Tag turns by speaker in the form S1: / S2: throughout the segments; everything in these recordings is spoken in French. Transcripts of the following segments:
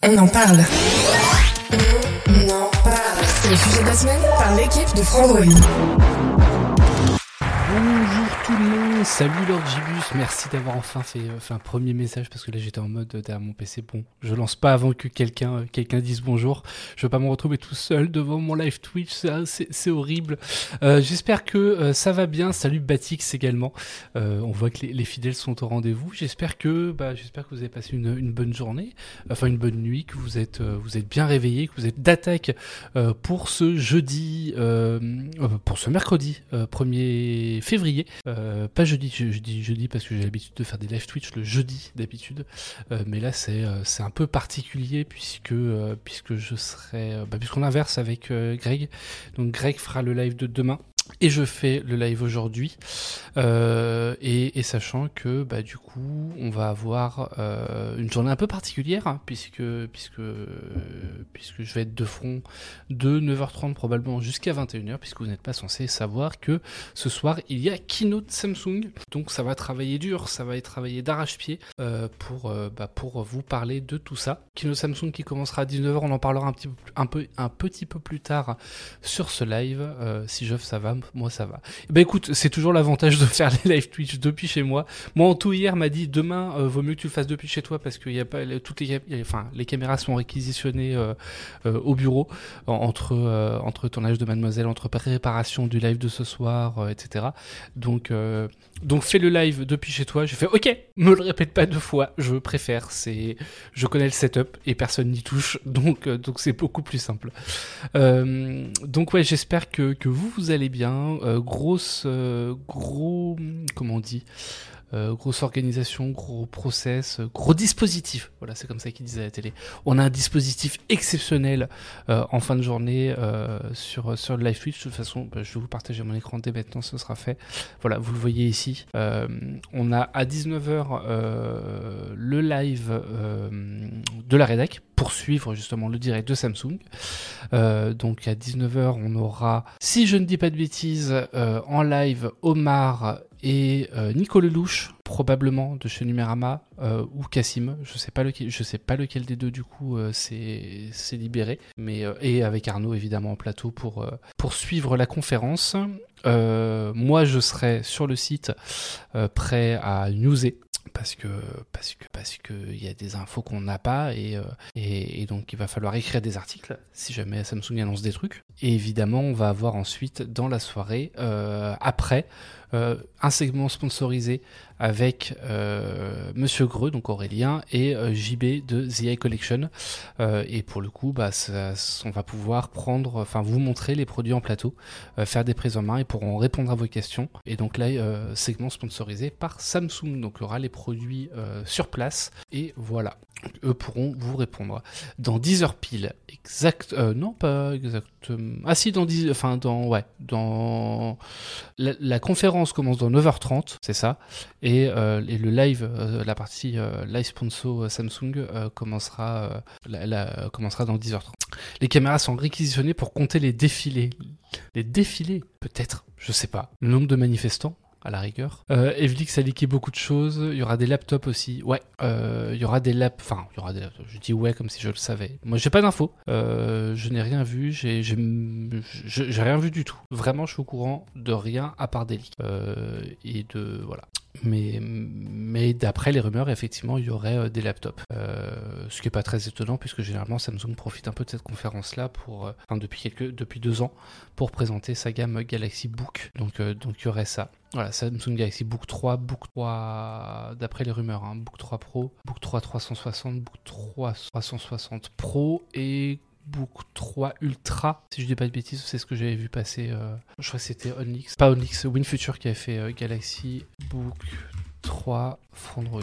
S1: On en parle. On en parle. C'est le sujet de la semaine par l'équipe de Frandroid.
S2: Salut Lord Gibus, merci d'avoir enfin fait, euh, fait un premier message parce que là j'étais en mode euh, derrière mon PC. Bon, je lance pas avant que quelqu'un euh, quelqu'un dise bonjour. Je veux pas me retrouver tout seul devant mon live Twitch, c'est horrible. J'espère que ça va bien. Salut Batix également. On voit que les, les fidèles sont au rendez-vous. J'espère que bah, j'espère que vous avez passé une, bonne journée, enfin une bonne nuit, que vous êtes vous êtes bien réveillés, que vous êtes d'attaque pour ce jeudi, pour ce mercredi euh, 1er février. Pas jeudi, je, je dis jeudi parce que j'ai l'habitude de faire des live Twitch le jeudi d'habitude, Euh, mais là c'est euh, c'est un peu particulier puisque euh, puisque je serai, euh, bah, puisqu'on inverse avec euh, Greg. Donc Greg fera le live de demain. Et je fais le live aujourd'hui, Euh, et, sachant que bah, du coup on va avoir euh, une journée un peu particulière hein, puisque puisque puisque je vais être de front de 9h30 probablement jusqu'à 21h puisque vous n'êtes pas censé savoir que ce soir il y a keynote Samsung. Donc ça va travailler dur ça va être travaillé d'arrache-pied euh, pour bah, pour vous parler de tout ça. Keynote Samsung qui commencera à 19h on en parlera un petit peu un peu un petit peu plus tard sur ce live si Geoff ça va moi ça va ben écoute c'est toujours l'avantage de faire les live Twitch depuis chez moi moi en tout hier m'a dit demain euh, vaut mieux que tu le fasses depuis chez toi parce qu'il y a pas toutes les enfin les caméras sont réquisitionnées euh, euh, au bureau en- entre entre tournage de Mademoiselle, entre préparation du live de ce soir, etc. Donc donc fais le live depuis chez toi. J'ai fait OK, me le répète pas deux fois. Je préfère. C'est je connais le setup et personne n'y touche, donc c'est beaucoup plus simple. Donc ouais, j'espère que que vous vous allez bien. Euh, grosse euh, gros comment on dit. Euh, grosse organisation, gros process, euh, gros dispositif. Voilà, c'est comme ça qu'ils disaient à la télé. On a un dispositif exceptionnel euh, en fin de journée euh, sur, sur le live Twitch. De toute façon, bah, je vais vous partager mon écran dès maintenant, ce sera fait. Voilà, vous le voyez ici. Euh, on a à 19h euh, le live de la rédac pour suivre justement le direct de Samsung. Donc à 19h, on aura, si je ne dis pas de bêtises, en live Omar et euh, Nico probablement de chez Numérama, euh, ou Cassim, je sais sais pas lequel des deux du coup euh, c'est libéré, mais euh, et avec Arnaud évidemment en plateau pour euh, pour suivre la conférence. Moi, je serai sur le site prêt à newser parce que parce que parce que il y a des infos qu'on n'a pas et, et et donc il va falloir écrire des articles si jamais Samsung annonce des trucs. Et évidemment, on va avoir ensuite dans la soirée après un segment sponsorisé avec euh, Monsieur Greux, donc Aurélien, et euh, JB de The Eye Collection. Euh, et pour le coup, bah, on va pouvoir prendre, enfin vous montrer les produits en plateau, euh, faire des prises en main et pourront répondre à vos questions. Et donc là, euh, segment sponsorisé par Samsung. Donc il y aura les produits euh, sur place et voilà. Eux pourront vous répondre. Dans 10 heures pile, exact, euh, non pas exactement. Ah si, dans 10, enfin dans, ouais, dans la, conférence commence dans 9h30, c'est ça, et, euh, le live, euh, la partie live sponsor Samsung commencera, commencera dans 10h30. Les caméras sont réquisitionnées pour compter les défilés. Les défilés, peut-être, je sais pas. Le nombre de manifestants à la rigueur. Euh, Evlix a leaké beaucoup de choses. Il y aura des laptops aussi. Ouais. Euh, il y aura des lap... Enfin, il y aura des laptops. Je dis ouais comme si je le savais. Moi, j'ai pas d'infos. Euh, je n'ai rien vu. J'ai rien vu du tout. Vraiment, je suis au courant de rien à part des leaks. Euh, et de voilà. Mais, mais d'après les rumeurs, effectivement, il y aurait euh, des laptops. Euh, ce qui est pas très étonnant puisque généralement Samsung profite un peu de cette conférence-là pour, euh, enfin, depuis quelques, depuis deux ans, pour présenter sa gamme Galaxy Book. Donc, donc il y aurait ça. Voilà, Samsung Galaxy Book 3, Book 3, d'après les rumeurs, hein, Book 3 Pro, Book 3 360, Book 3 360 Pro et Book 3 Ultra. Si je dis pas de bêtises, c'est ce que j'avais vu passer. euh, je crois que c'était Onix, pas Onix, WinFuture qui avait fait euh, Galaxy Book 3 for Android.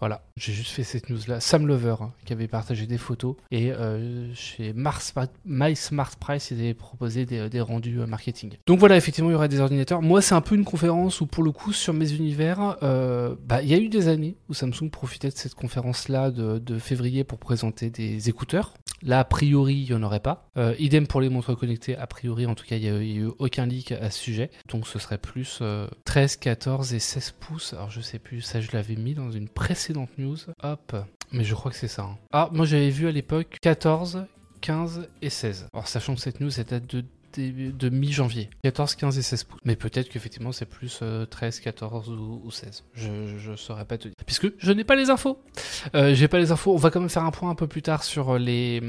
S2: Voilà, j'ai juste fait cette news-là. Sam Lover, hein, qui avait partagé des photos. Et euh, chez Mars, My Smart Price, ils avaient proposé des, rendus euh, marketing. Donc voilà, effectivement, il y aura des ordinateurs. Moi, c'est un peu une conférence où, pour le coup, sur mes univers, euh, bah, il y a eu des années où Samsung profitait de cette conférence-là de, février pour présenter des écouteurs. Là, a priori, il n'y en aurait pas. idem pour les montres connectées, a priori, en tout cas, il n'y a, eu aucun leak à ce sujet. Donc ce serait plus 13, 14 et 16 pouces. Alors je sais plus, ça je l'avais mis dans une précédente news. Hop. Mais je crois que c'est ça. Hein. Ah, moi j'avais vu à l'époque 14, 15 et 16. Alors sachant que cette news elle date de de mi-janvier. 14, 15 et 16 pouces. Mais peut-être qu'effectivement c'est plus 13, euh, 14 ou, 16. Je, je saurais pas te dire. Puisque je n'ai pas les infos. Euh, J'ai pas les infos. On va quand même faire un point un peu plus tard sur les,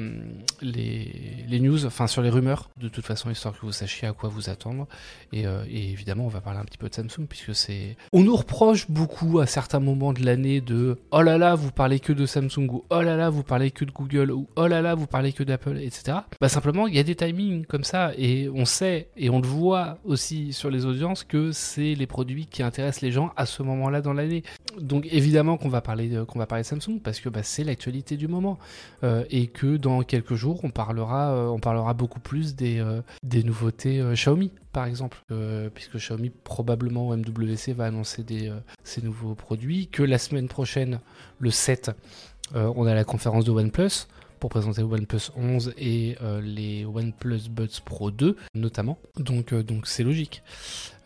S2: les, les, news, enfin sur les rumeurs. De toute façon, histoire que vous sachiez à quoi vous attendre. Et, euh, et évidemment, on va parler un petit peu de Samsung puisque c'est. On nous reproche beaucoup à certains moments de l'année de oh là là, vous parlez que de Samsung ou oh là là, vous parlez que de Google ou oh là là, vous parlez que d'Apple, etc. Bah simplement, il y a des timings comme ça et et on sait, et on le voit aussi sur les audiences, que c'est les produits qui intéressent les gens à ce moment-là dans l'année. Donc évidemment qu'on va parler qu'on va parler Samsung parce que bah, c'est l'actualité du moment. Euh, et que dans quelques jours on parlera, euh, on parlera beaucoup plus des, euh, nouveautés Xiaomi par exemple, puisque Xiaomi probablement au MWC va annoncer des, ces nouveaux produits, que la semaine prochaine, le 7, on a la conférence de OnePlus pour présenter OnePlus 11 et euh, les OnePlus Buds Pro 2 notamment. Donc euh, donc c'est logique.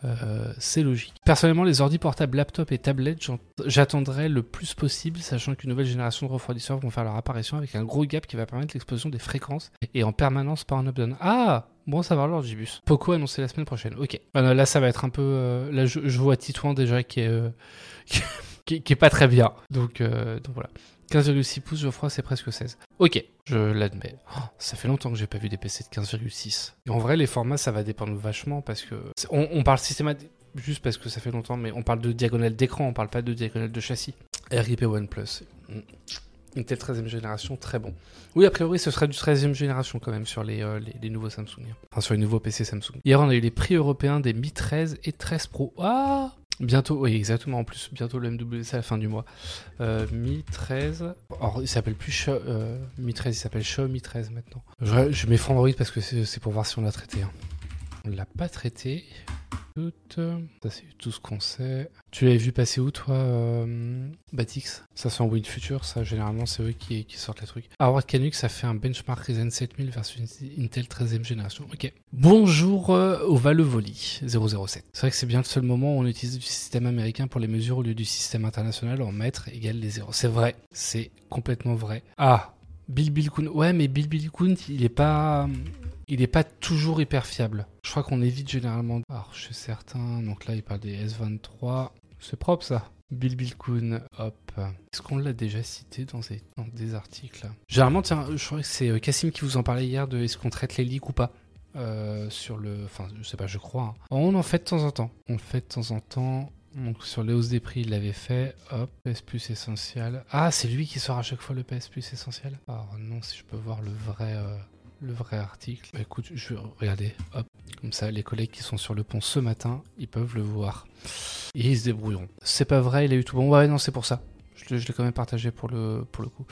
S2: Euh, c'est logique. Personnellement, les ordi portables, laptops et tablettes, j'attendrai le plus possible, sachant qu'une nouvelle génération de refroidisseurs vont faire leur apparition avec un gros gap qui va permettre l'explosion des fréquences et en permanence pas en up-down. Ah Bon, ça va l'Orgibus. Poco annoncé la semaine prochaine. Ok. là, ça va être un peu. là, je, vois Titouan déjà qui est, qui, est pas très bien. Donc, donc voilà. 15,6 pouces, Geoffroy, c'est presque 16. Ok, je l'admets. Oh, ça fait longtemps que j'ai pas vu des PC de 15,6. en vrai, les formats, ça va dépendre vachement parce que. On, parle systématiquement, juste parce que ça fait longtemps, mais on parle de diagonale d'écran, on parle pas de diagonale de châssis. RIP OnePlus. Une telle 13e génération, très bon. Oui, a priori, ce sera du 13e génération quand même sur les, euh, les, nouveaux Samsung. Enfin, sur les nouveaux PC Samsung. Hier, on a eu les prix européens des Mi 13 et 13 Pro. Ah Bientôt, oui, exactement. En plus, bientôt le MWC à la fin du mois. Mi 13. Alors, il s'appelle plus euh, Mi 13, il s'appelle Mi 13 maintenant. Je, je mets Android parce que c'est pour voir si on l'a traité. Hein. On l'a pas traité. Ça, c'est tout ce qu'on sait. Tu l'avais vu passer où, toi, euh, Batix? Ça, c'est en Win Future, ça, généralement, c'est eux qui, sortent les trucs. Howard Canuck, ça fait un benchmark Ryzen 7000 versus Intel 13e génération. Ok. Bonjour euh, au Valevoli 007. C'est vrai que c'est bien le seul moment où on utilise du système américain pour les mesures au lieu du système international en mètres égale les zéros. C'est vrai, c'est complètement vrai. Ah, Bill Bill. Ouais, mais Bill Bill il est pas il n'est pas toujours hyper fiable. Je crois qu'on évite généralement. Alors, je suis certain. Donc là, il parle des S23. C'est propre ça. Bill Bill hop. Est-ce qu'on l'a déjà cité dans des, articles? Généralement, tiens, je crois que c'est euh, Cassim qui vous en parlait hier de est-ce qu'on traite les leaks ou pas euh, sur le. Enfin, je sais pas, je crois. Hein. On en fait de temps en temps. On le fait de temps en temps. Donc sur les hausses des prix, il l'avait fait. Hop, PS Plus essentiel. Ah, c'est lui qui sort à chaque fois le PS Plus essentiel. Alors non, si je peux voir le vrai. Euh, le vrai article. Bah, écoute, je vais regarder. Hop. Comme ça, les collègues qui sont sur le pont ce matin, ils peuvent le voir. Et ils se débrouilleront. C'est pas vrai, il a eu tout bon. Ouais, non, c'est pour ça. Je, l'ai quand même partagé pour le, pour le coup.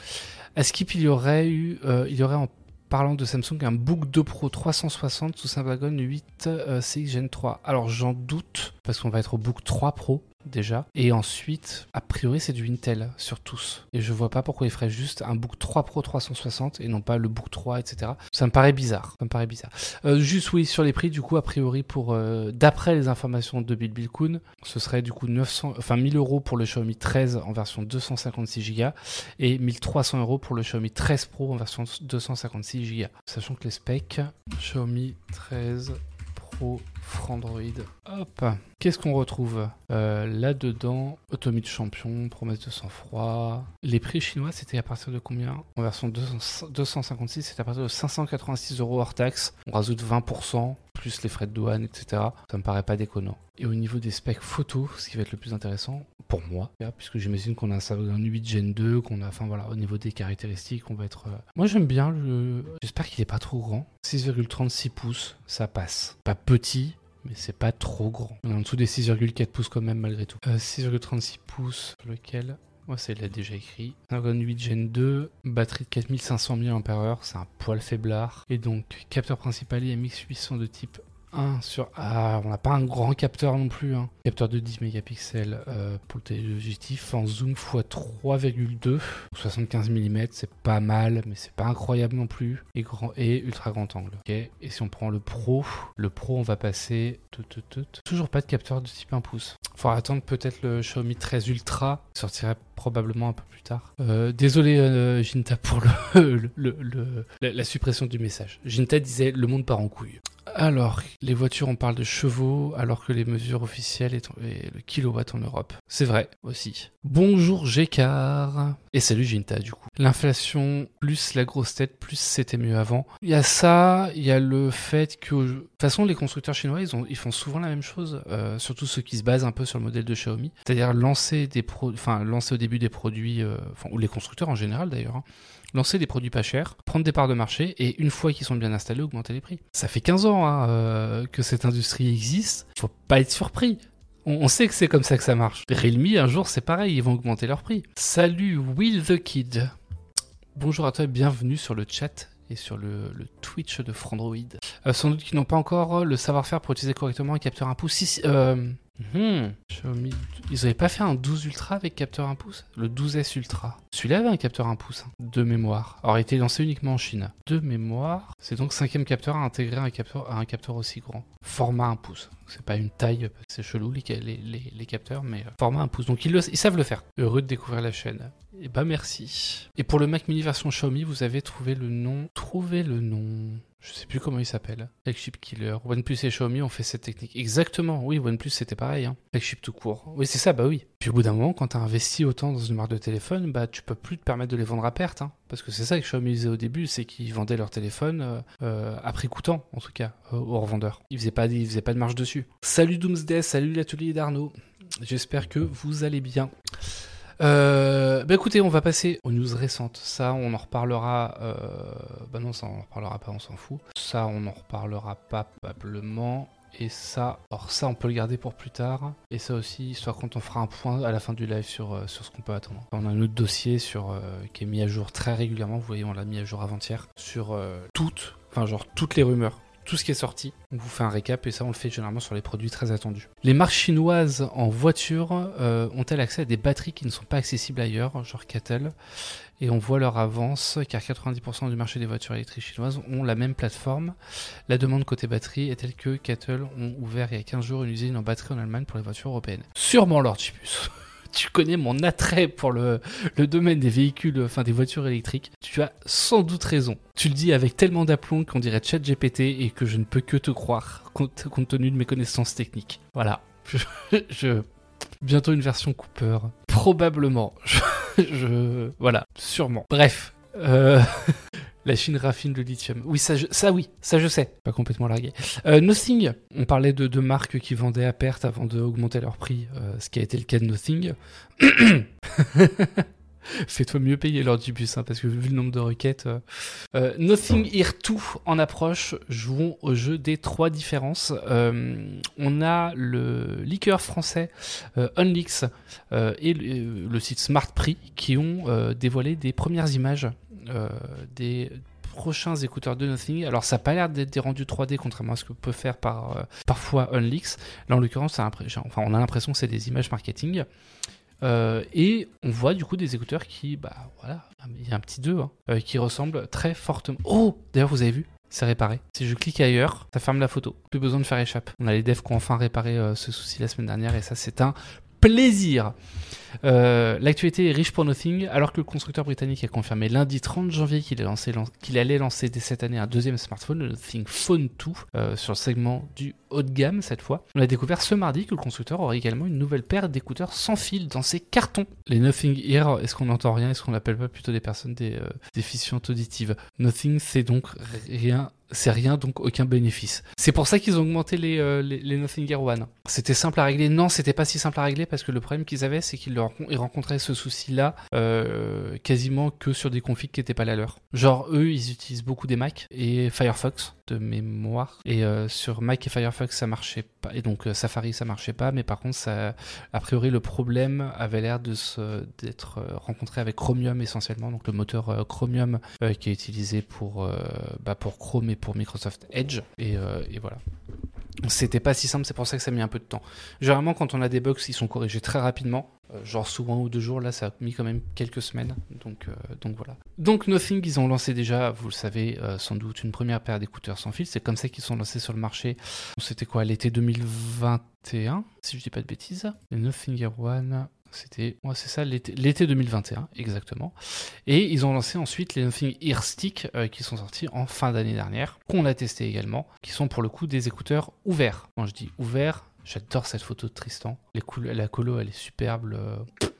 S2: À Skip, il y aurait eu, euh, il y aurait en parlant de Samsung un Book 2 Pro 360 sous Snapdragon 8 euh, CX Gen 3. Alors j'en doute parce qu'on va être au Book 3 Pro déjà. Et ensuite, a priori, c'est du Intel sur tous. Et je vois pas pourquoi il ferait juste un Book 3 Pro 360 et non pas le Book 3, etc. Ça me paraît bizarre. Ça me paraît bizarre. Euh, juste, oui, sur les prix, du coup, a priori, pour euh, d'après les informations de Bill Bilkun, ce serait du coup 900, enfin 1000 euros pour le Xiaomi 13 en version 256 Go et 1300 euros pour le Xiaomi 13 Pro en version 256 Go. Sachant que les specs, Xiaomi 13 Pro Frandroid. Hop. Qu'est-ce qu'on retrouve? Euh, là-dedans Automie de champion, promesse de sang-froid. Les prix chinois, c'était à partir de combien? En version 256, c'était à partir de 586 euros hors taxe. On rajoute 20%, plus les frais de douane, etc. Ça me paraît pas déconnant. Et au niveau des specs photo, ce qui va être le plus intéressant, pour moi, puisque j'imagine qu'on a un 8 Gen 2, qu'on a, enfin voilà, au niveau des caractéristiques, on va être... Euh, moi j'aime bien, le... j'espère qu'il est pas trop grand. 6,36 pouces, ça passe. Pas petit, mais c'est pas trop grand. On est en dessous des 6,4 pouces quand même malgré tout. 6,36 euh, pouces, lequel? Moi, c'est l'a déjà écrit. Snapdragon 8 Gen 2, batterie de 4500 mAh, c'est un poil faiblard. Et donc, capteur principal IMX 800 de type 1 sur. Ah, on n'a pas un grand capteur non plus. Hein. Capteur de 10 mégapixels euh, pour le téléobjectif en zoom x 3,2, 75 mm, c'est pas mal, mais c'est pas incroyable non plus. Et, grand, et ultra grand angle. ok et si on prend le Pro, le Pro, on va passer. Toujours pas de capteur de type 1 pouce. Faudra attendre peut-être le Xiaomi 13 Ultra, sortirait probablement un peu plus tard. Euh, désolé euh, Jinta pour le, la, suppression du message. Jinta disait le monde part en couille. Alors, les voitures, on parle de chevaux, alors que les mesures officielles est, le kilowatt en Europe. C'est vrai aussi. Bonjour Gécard. Et salut Jinta, du coup. L'inflation, plus la grosse tête, plus c'était mieux avant. Il y a ça, il y a le fait que... De toute façon, les constructeurs chinois, ils, ont, ils font souvent la même chose, euh, surtout ceux qui se basent un peu sur le modèle de Xiaomi. C'est-à-dire lancer au début des produits, euh, ou les constructeurs en général d'ailleurs, hein, lancer des produits pas chers, prendre des parts de marché et une fois qu'ils sont bien installés, augmenter les prix. Ça fait 15 ans hein, euh, que cette industrie existe, faut pas être surpris. On, sait que c'est comme ça que ça marche. Realme, un jour, c'est pareil, ils vont augmenter leur prix. Salut Will the Kid. Bonjour à toi et bienvenue sur le chat et sur le, Twitch de Frandroid. Euh, sans doute qu'ils n'ont pas encore le savoir-faire pour utiliser correctement un capteur 1 pouce. Euh, Hmm. Ils n'avaient pas fait un 12 Ultra avec capteur 1 pouce Le 12S Ultra. Celui-là avait un capteur 1 pouce, hein, de mémoire. Alors, il était lancé uniquement en Chine. De mémoire, c'est donc cinquième capteur à intégrer un capteur, à un capteur aussi grand. Format 1 pouce. C'est pas une taille, c'est chelou les, les, les, capteurs, mais euh, format 1 pouce. Donc, ils, ils savent le faire. Heureux de découvrir la chaîne. Et eh bah, merci. Et pour le Mac Mini version Xiaomi, vous avez trouvé le nom. Trouvé le nom. Je sais plus comment il s'appelle. Flagship Killer. OnePlus et Xiaomi ont fait cette technique. Exactement, oui, OnePlus c'était pareil. Hein. Flagship tout court. Oui, c'est ça, bah oui. Puis au bout d'un moment, quand tu as investi autant dans une marque de téléphone, bah tu peux plus te permettre de les vendre à perte. Hein. Parce que c'est ça que Xiaomi disait au début, c'est qu'ils vendaient leur téléphone euh, euh, à prix coûtant, en tout cas, aux revendeurs. Ils faisaient pas, ils faisaient pas de marge dessus. Salut Doomsday, salut l'atelier d'Arnaud. J'espère que vous allez bien. Euh, bah écoutez, on va passer aux news récentes. Ça, on en reparlera. Euh, bah non, ça, on en reparlera pas, on s'en fout. Ça, on en reparlera pas probablement. Et ça, alors ça, on peut le garder pour plus tard. Et ça aussi, histoire quand on fera un point à la fin du live sur, euh, sur ce qu'on peut attendre. On a un autre dossier sur, euh, qui est mis à jour très régulièrement. Vous voyez, on l'a mis à jour avant-hier. Sur euh, toutes, enfin, genre toutes les rumeurs tout ce qui est sorti. On vous fait un récap et ça on le fait généralement sur les produits très attendus. Les marques chinoises en voiture euh, ont-elles accès à des batteries qui ne sont pas accessibles ailleurs, genre Cattle Et on voit leur avance car 90% du marché des voitures électriques chinoises ont la même plateforme. La demande côté batterie est telle que Cattle ont ouvert il y a 15 jours une usine en batterie en Allemagne pour les voitures européennes. Sûrement Lord Chipus tu connais mon attrait pour le, domaine des véhicules, enfin des voitures électriques. Tu as sans doute raison. Tu le dis avec tellement d'aplomb qu'on dirait chat GPT et que je ne peux que te croire compte, tenu de mes connaissances techniques. Voilà. Je, bientôt une version Cooper. Probablement. Je, voilà. Sûrement. Bref. Euh, La Chine raffine le lithium. Oui, ça, ça oui, ça je sais. Pas complètement largué. Euh, Nothing, on parlait de, de, marques qui vendaient à perte avant d'augmenter leur prix, euh, ce qui a été le cas de Nothing. Fais-toi mieux payer lors du bus, hein, parce que vu le nombre de requêtes. Euh, euh Nothing Here 2 en approche. Jouons au jeu des trois différences. On a le liqueur français Unlix et le, site Smart Prix qui ont dévoilé des premières images des prochains écouteurs de Nothing. Alors ça n'a pas l'air d'être des rendus 3D contrairement à ce que peut faire par, euh, parfois Unlix. Là en l'occurrence, on a l'impression que c'est des images marketing. Euh, et on voit du coup des écouteurs qui, bah voilà, il y a un petit 2 hein, qui ressemble très fortement. Oh D'ailleurs, vous avez vu c'est réparé. Si je clique ailleurs, ça ferme la photo. Plus besoin de faire échappe. On a les devs qui ont enfin réparé ce souci la semaine dernière et ça c'est un plaisir. Euh, l'actualité est riche pour Nothing, alors que le constructeur britannique a confirmé lundi 30 janvier qu'il allait lancer dès cette année un deuxième smartphone, le Nothing Phone 2, euh, sur le segment du haut de gamme cette fois. On a découvert ce mardi que le constructeur aurait également une nouvelle paire d'écouteurs sans fil dans ses cartons. Les Nothing Ear, est-ce qu'on n'entend rien Est-ce qu'on n'appelle pas plutôt des personnes des euh, déficientes auditives? Nothing, c'est donc rien c'est rien, donc aucun bénéfice. C'est pour ça qu'ils ont augmenté les, euh, Nothing Gear One. C'était simple à régler? Non, c'était pas si simple à régler parce que le problème qu'ils avaient, c'est qu'ils leur- ils rencontraient ce souci-là euh, quasiment que sur des configs qui n'étaient pas la leur. Genre, eux, ils utilisent beaucoup des Mac et Firefox de mémoire. Et euh, sur Mac et Firefox, ça marchait pas. Et donc, euh, Safari, ça marchait pas. Mais par contre, a priori, le problème avait l'air d'être rencontré avec Chromium essentiellement. Donc, le moteur Chromium qui est utilisé pour, bah, pour Chrome et pour Microsoft Edge. Et voilà. C'était pas si simple, c'est pour ça que ça a mis un peu de temps. Généralement, quand on a des bugs, ils sont corrigés très rapidement. Euh, genre sous un ou deux jours, là, ça a mis quand même quelques semaines. Donc, euh, donc voilà. Donc Nothing, ils ont lancé déjà, vous le savez, euh, sans doute une première paire d'écouteurs sans fil. C'est comme ça qu'ils sont lancés sur le marché. C'était quoi L'été 2021, si je dis pas de bêtises? Nothing Air One. C'était, ouais, c'est ça, l'été l'été 2021, exactement. Et ils ont lancé ensuite les Nothing Ear Stick euh, qui sont sortis en fin d'année dernière, qu'on a testé également, qui sont pour le coup des écouteurs ouverts. Quand je dis ouverts, j'adore cette photo de Tristan. La colo, elle est superbe.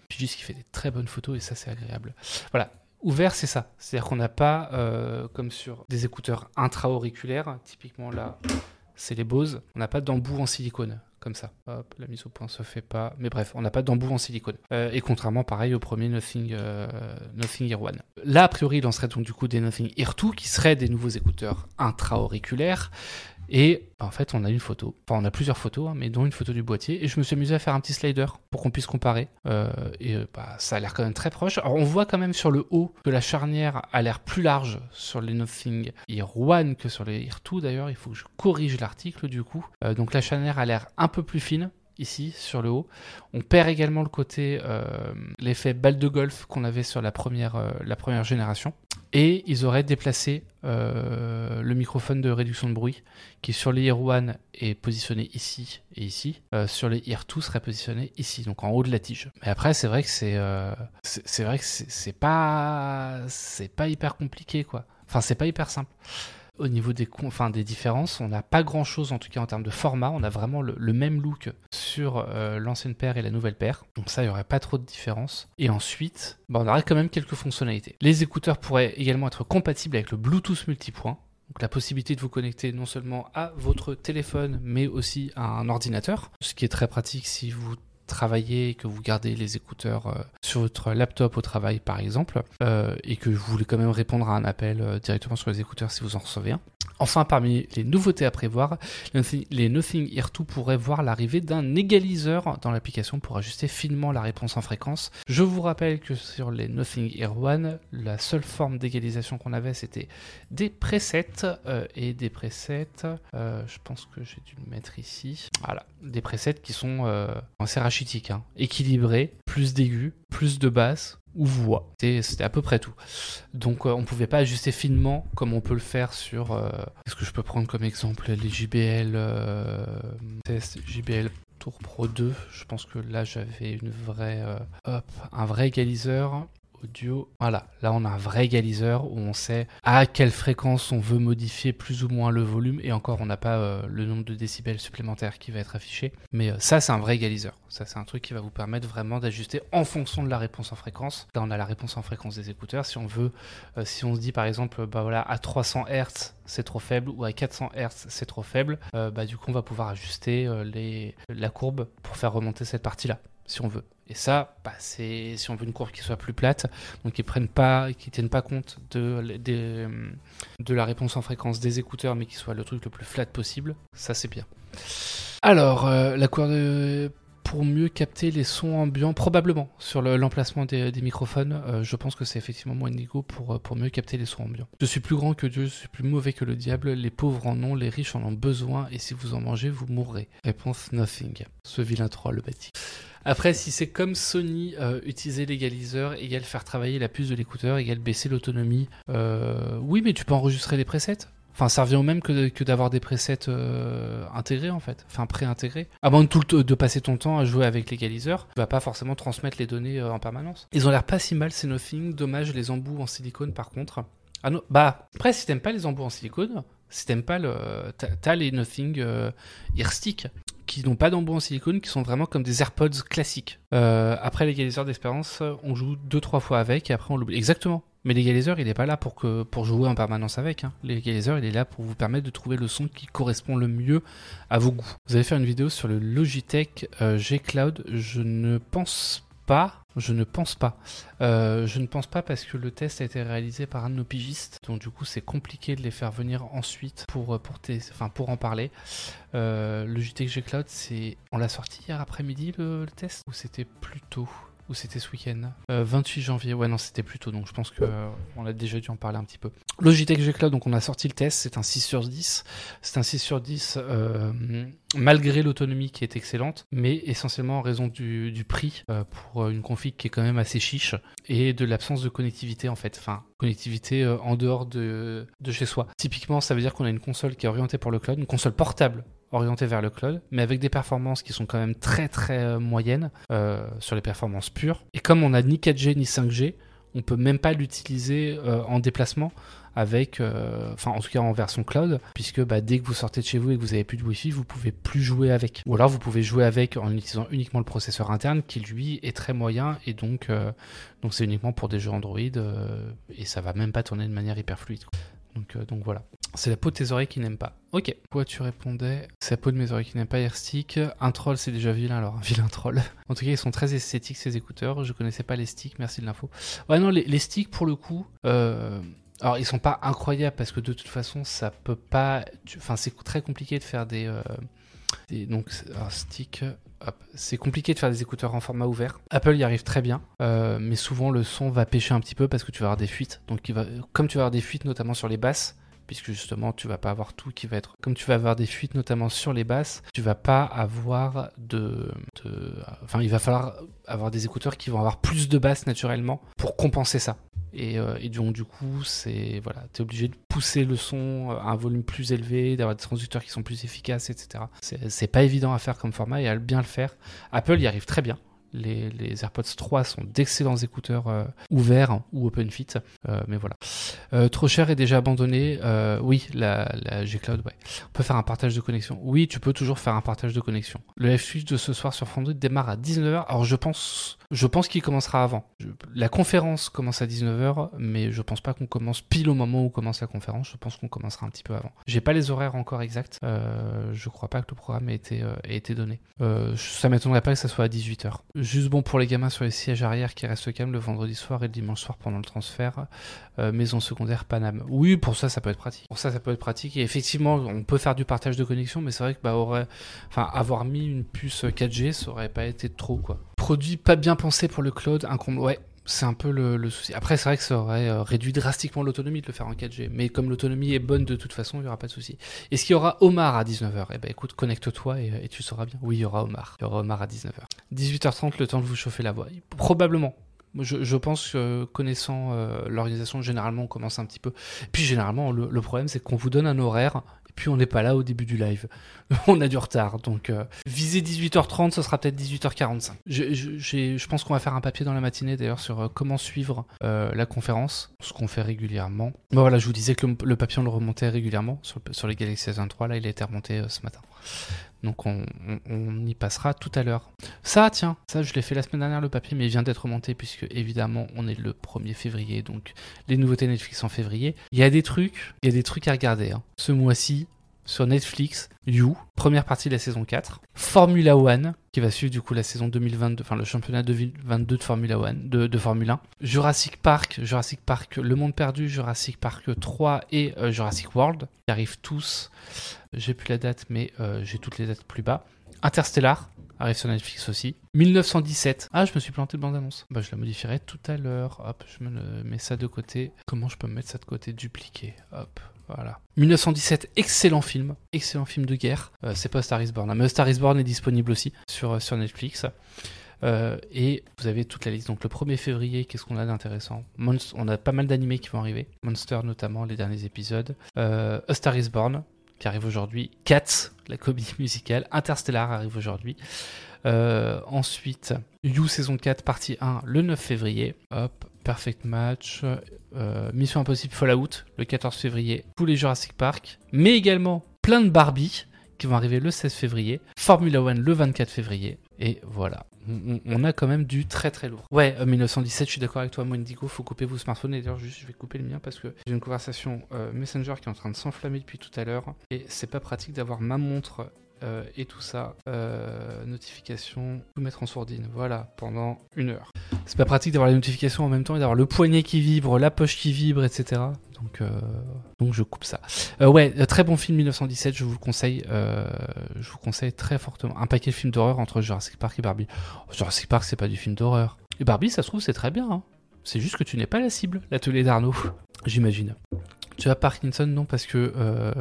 S2: Puis juste qu'il fait des très bonnes photos et ça, c'est agréable. Voilà. Ouvert, c'est ça. C'est-à-dire qu'on n'a pas, euh, comme sur des écouteurs intra-auriculaires, typiquement là, c'est les Bose, on n'a pas d'embout en silicone, comme ça. Hop, la mise au point se fait pas. Mais bref, on n'a pas d'embout en silicone. Euh, et contrairement, pareil, au premier Nothing, euh, Nothing Ear One. Là, a priori, il lancerait donc du coup des Nothing Ear 2, qui seraient des nouveaux écouteurs intra-auriculaires. Et bah, en fait, on a une photo, enfin on a plusieurs photos, hein, mais dont une photo du boîtier. Et je me suis amusé à faire un petit slider pour qu'on puisse comparer. Euh, et euh, bah, ça a l'air quand même très proche. Alors on voit quand même sur le haut que la charnière a l'air plus large sur les Nothing Ear One que sur les 2 d'ailleurs. Il faut que je corrige l'article du coup. Euh, donc la charnière a l'air un peu plus fine ici sur le haut. On perd également le côté, euh, l'effet balle de golf qu'on avait sur la première, euh, la première génération. Et ils auraient déplacé euh, le microphone de réduction de bruit qui sur les Ear One est positionné ici et ici. Sur les Ear 2 serait positionné ici, donc en haut de la tige. Mais après, c'est vrai que c'est c'est vrai que c'est pas c'est pas hyper compliqué quoi. Enfin, c'est pas hyper simple. Au niveau des, enfin, des différences, on n'a pas grand chose en tout cas en termes de format. On a vraiment le, le même look sur euh, l'ancienne paire et la nouvelle paire. Donc ça, il n'y aurait pas trop de différence. Et ensuite, bah, on aurait quand même quelques fonctionnalités. Les écouteurs pourraient également être compatibles avec le Bluetooth multipoint. Donc la possibilité de vous connecter non seulement à votre téléphone, mais aussi à un ordinateur. Ce qui est très pratique si vous travaillez que vous gardez les écouteurs euh, sur votre laptop au travail par exemple, euh, et que vous voulez quand même répondre à un appel euh, directement sur les écouteurs si vous en recevez un. Enfin, parmi les nouveautés à prévoir, les Nothing- Ear 2 pourraient voir l'arrivée d'un égaliseur dans l'application pour ajuster finement la réponse en fréquence. Je vous rappelle que sur les Nothing Ear One, la seule forme d'égalisation qu'on avait, c'était des presets euh, et des presets. euh, je pense que j'ai dû le mettre ici. Voilà, des presets qui sont euh, assez rachitiques, hein, équilibrés, plus d'aigus, plus de basses ou voix. C'était à peu près tout. Donc euh, on pouvait pas ajuster finement comme on peut le faire sur. euh, Est-ce que je peux prendre comme exemple les JBL euh, test JBL Tour Pro 2 Je pense que là j'avais une vraie, euh, hop, un vrai égaliseur audio. Voilà, là on a un vrai égaliseur où on sait à quelle fréquence on veut modifier plus ou moins le volume et encore on n'a pas euh, le nombre de décibels supplémentaires qui va être affiché. Mais euh, ça c'est un vrai égaliseur. Ça c'est un truc qui va vous permettre vraiment d'ajuster en fonction de la réponse en fréquence. Là on a la réponse en fréquence des écouteurs. Si on veut, euh, si on se dit par exemple, bah à 300 Hz c'est trop faible ou à 400 Hz c'est trop faible, bah du coup on va pouvoir ajuster la courbe pour faire remonter cette partie-là si on veut. Et ça, bah, c'est si on veut une courbe qui soit plus plate, donc qui prennent pas, qui tiennent pas compte de la réponse en fréquence des écouteurs, mais qui soit le truc le plus flat possible, ça c'est bien. Alors, euh, la courbe de- pour mieux capter les sons ambiants, probablement sur le- l'emplacement des, microphones, euh, je pense que c'est effectivement moins pour, euh, pour mieux capter les sons ambiants. Je suis plus grand que Dieu, je suis plus mauvais que le diable, les pauvres en ont, les riches en ont besoin, et si vous en mangez, vous mourrez. Réponse nothing. Ce vilain troll bâti. Après, si c'est comme Sony, euh, utiliser l'égaliseur égale faire travailler la puce de l'écouteur, égale baisser l'autonomie, oui, mais tu peux enregistrer des presets. Enfin, ça revient au même que, d'avoir des presets euh, intégrés en fait, enfin pré-intégrés. À moins de, tout de passer ton temps à jouer avec l'égaliseur, tu vas pas forcément transmettre les données euh, en permanence. Ils ont l'air pas si mal ces Nothing, dommage les embouts en silicone par contre. Ah non, bah après si t'aimes pas les embouts en silicone, si t'aimes pas le, t'as les Nothing euh, qui n'ont pas d'embout en silicone, qui sont vraiment comme des AirPods classiques. Euh, après l'égaliseur d'expérience, on joue deux trois fois avec et après on l'oublie. Exactement. Mais l'égaliseur, il n'est pas là pour, que, pour jouer en permanence avec. Hein. L'égaliseur, il est là pour vous permettre de trouver le son qui correspond le mieux à vos goûts. Vous allez faire une vidéo sur le Logitech euh, G Cloud. Je ne pense pas. Je ne pense pas. Euh, je ne pense pas parce que le test a été réalisé par un de nos pigistes. Donc du coup, c'est compliqué de les faire venir ensuite pour, enfin, pour en parler. Euh, Logitech G Cloud, c'est... On l'a sorti hier après-midi le, le test? Ou c'était plus tôt? Ou c'était ce week-end 28 euh, janvier, ouais non c'était plus tôt, donc je pense qu'on euh, on a déjà dû en parler un petit peu. Logitech G Cloud, donc on a sorti le test, c'est un 6 sur 10. C'est un 6 sur 10 euh, malgré l'autonomie qui est excellente, mais essentiellement en raison du, du prix pour une config qui est quand même assez chiche et de l'absence de connectivité en fait, enfin connectivité en dehors de, de chez soi. Typiquement ça veut dire qu'on a une console qui est orientée pour le cloud, une console portable orienté vers le cloud, mais avec des performances qui sont quand même très très euh, moyennes euh, sur les performances pures. Et comme on n'a ni 4G ni 5G, on peut même pas l'utiliser euh, en déplacement avec, enfin en tout cas en version cloud, puisque bah, dès que vous sortez de chez vous et que vous avez plus de Wi-Fi, vous pouvez plus jouer avec. Ou alors vous pouvez jouer avec en utilisant uniquement le processeur interne, qui lui est très moyen et donc donc c'est uniquement pour des jeux Android et ça va même pas tourner de manière hyper fluide. Donc, donc voilà. C'est la peau de tes oreilles qui n'aime pas. Ok. Quoi tu répondais C'est la peau de mes oreilles qui n'aime pas Airstick. Un troll, c'est déjà vilain alors. Un vilain troll. En tout cas, ils sont très esthétiques ces écouteurs. Je connaissais pas les sticks. Merci de l'info. Ouais, non, les, sticks pour le coup. Euh... Alors, ils sont pas incroyables parce que de toute façon, ça peut pas. Enfin, c'est très compliqué de faire des. Euh... Donc, alors, stick. C'est compliqué de faire des écouteurs en format ouvert. Apple y arrive très bien, euh, mais souvent le son va pêcher un petit peu parce que tu vas avoir des fuites. Donc, comme tu vas avoir des fuites, notamment sur les basses, puisque justement tu vas pas avoir tout qui va être comme tu vas avoir des fuites notamment sur les basses tu vas pas avoir de, enfin il va falloir avoir des écouteurs qui vont avoir plus de basses naturellement pour compenser ça. Et, euh, donc du coup c'est voilà tu es obligé de pousser le son à un volume plus élevé d'avoir des transducteurs qui sont plus efficaces etc c'est pas évident à faire comme format et à bien le faire. Apple y arrive très bien les, AirPods 3 sont d'excellents écouteurs euh, ouverts ou OpenFit, euh, mais voilà. Euh, trop cher et déjà abandonné. oui, la, G-Cloud, ouais. On peut faire un partage de connexion. Oui, tu peux toujours faire un partage de connexion. Le F-Switch de ce soir sur Android démarre à 19h. Alors je pense, je pense qu'il commencera avant. la conférence commence à 19h, mais je pense pas qu'on commence pile au moment où commence la conférence. Je pense qu'on commencera un petit peu avant. J'ai pas les horaires encore exacts. je crois pas que le programme ait été, ait été donné. ça m'étonnerait pas que ça soit à 18h. Juste bon pour les gamins sur les sièges arrière qui restent calmes le vendredi soir et le dimanche soir pendant le transfert. Euh, maison secondaire Paname. Oui, pour ça, ça peut être pratique. Pour ça, ça peut être pratique. Et effectivement, on peut faire du partage de connexion, mais c'est vrai que bah, aurait, avoir mis une puce 4G, ça aurait pas été trop, quoi. Produit pas bien pensé pour le cloud, un Ouais, c'est un peu le, souci. Après, c'est vrai que ça aurait euh, réduit drastiquement l'autonomie de le faire en 4G. Mais comme l'autonomie est bonne de toute façon, il n'y aura pas de souci. Est-ce qu'il y aura Omar à 19h Eh ben écoute, connecte-toi et, tu sauras bien. Oui, il y aura Omar. Il y aura Omar à 19h. 18h30, le temps de vous chauffer la voix. Probablement. Je, pense que connaissant euh, l'organisation, généralement on commence un petit peu. Puis généralement, le problème c'est qu'on vous donne un horaire puis on n'est pas là au début du live. on a du retard, donc euh, viser 18h30, ce sera peut-être 18h45. Je, je pense qu'on va faire un papier dans la matinée d'ailleurs sur euh, comment suivre euh, la conférence, ce qu'on fait régulièrement. Bon, voilà, je vous disais que le, papier on le remontait régulièrement sur, sur les Galaxy S23, là il a été remonté ce matin. Donc on, y passera tout à l'heure. Ça, tiens, ça je l'ai fait la semaine dernière le papier, mais il vient d'être remonté puisque évidemment on est le 1er février, donc les nouveautés Netflix en février. Il y a des trucs, il y a des trucs à regarder. Hein. Ce mois-ci, sur Netflix, You, première partie de la saison 4, Formula One, qui va suivre du coup la saison 2022, enfin le championnat 2022 de Formula One, de, Formule 1, Jurassic Park, Jurassic Park Le Monde Perdu, Jurassic Park 3 et euh, Jurassic World, qui arrivent tous, j'ai plus la date, mais euh, j'ai toutes les dates plus bas, Interstellar, arrive sur Netflix aussi. 1917. Ah, je me suis planté de bande-annonce. Bah, je la modifierai tout à l'heure. Hop, je me mets ça de côté. Comment je peux me mettre ça de côté? Dupliquer. Hop. Voilà. 1917, excellent film, excellent film de guerre. Euh, c'est pas Star is Born, hein, mais Star is Born est disponible aussi sur, euh, Netflix. Euh, et vous avez toute la liste. Donc le 1er février, qu'est-ce qu'on a d'intéressant? On a pas mal d'animés qui vont arriver. Monster notamment, les derniers épisodes. Star is Born, qui arrive aujourd'hui. Cats, la comédie musicale. Interstellar arrive aujourd'hui. ensuite, You saison 4, partie 1, le 9 février. Hop, Perfect Match, euh, Mission Impossible Fallout le 14 février, tous les Jurassic Park, mais également plein de Barbie qui vont arriver le 16 février, Formula One le 24 février, Et voilà. On, a quand même du très très lourd. Ouais, 1917, je suis d'accord avec toi, Wendigo, faut couper vos smartphones. Et d'ailleurs, juste, je vais couper le mien parce que j'ai une conversation Messenger qui est en train de s'enflammer depuis tout à l'heure. Et c'est pas pratique d'avoir ma montre euh, et tout ça. Euh, notification, tout mettre en sourdine. Voilà, pendant une heure. C'est pas pratique d'avoir les notifications en même temps et d'avoir le poignet qui vibre, la poche qui vibre, etc. Donc, euh, donc je coupe ça. ouais, très bon film 1917, je vous le conseille. je vous conseille très fortement. Un paquet de films d'horreur entre Jurassic Park et Barbie. Jurassic Park, c'est pas du film d'horreur. Et Barbie, ça se trouve, c'est très bien. Hein. C'est juste que tu n'es pas la cible, l'atelier d'Arnaud, j'imagine. Tu as Parkinson, non, parce que euh,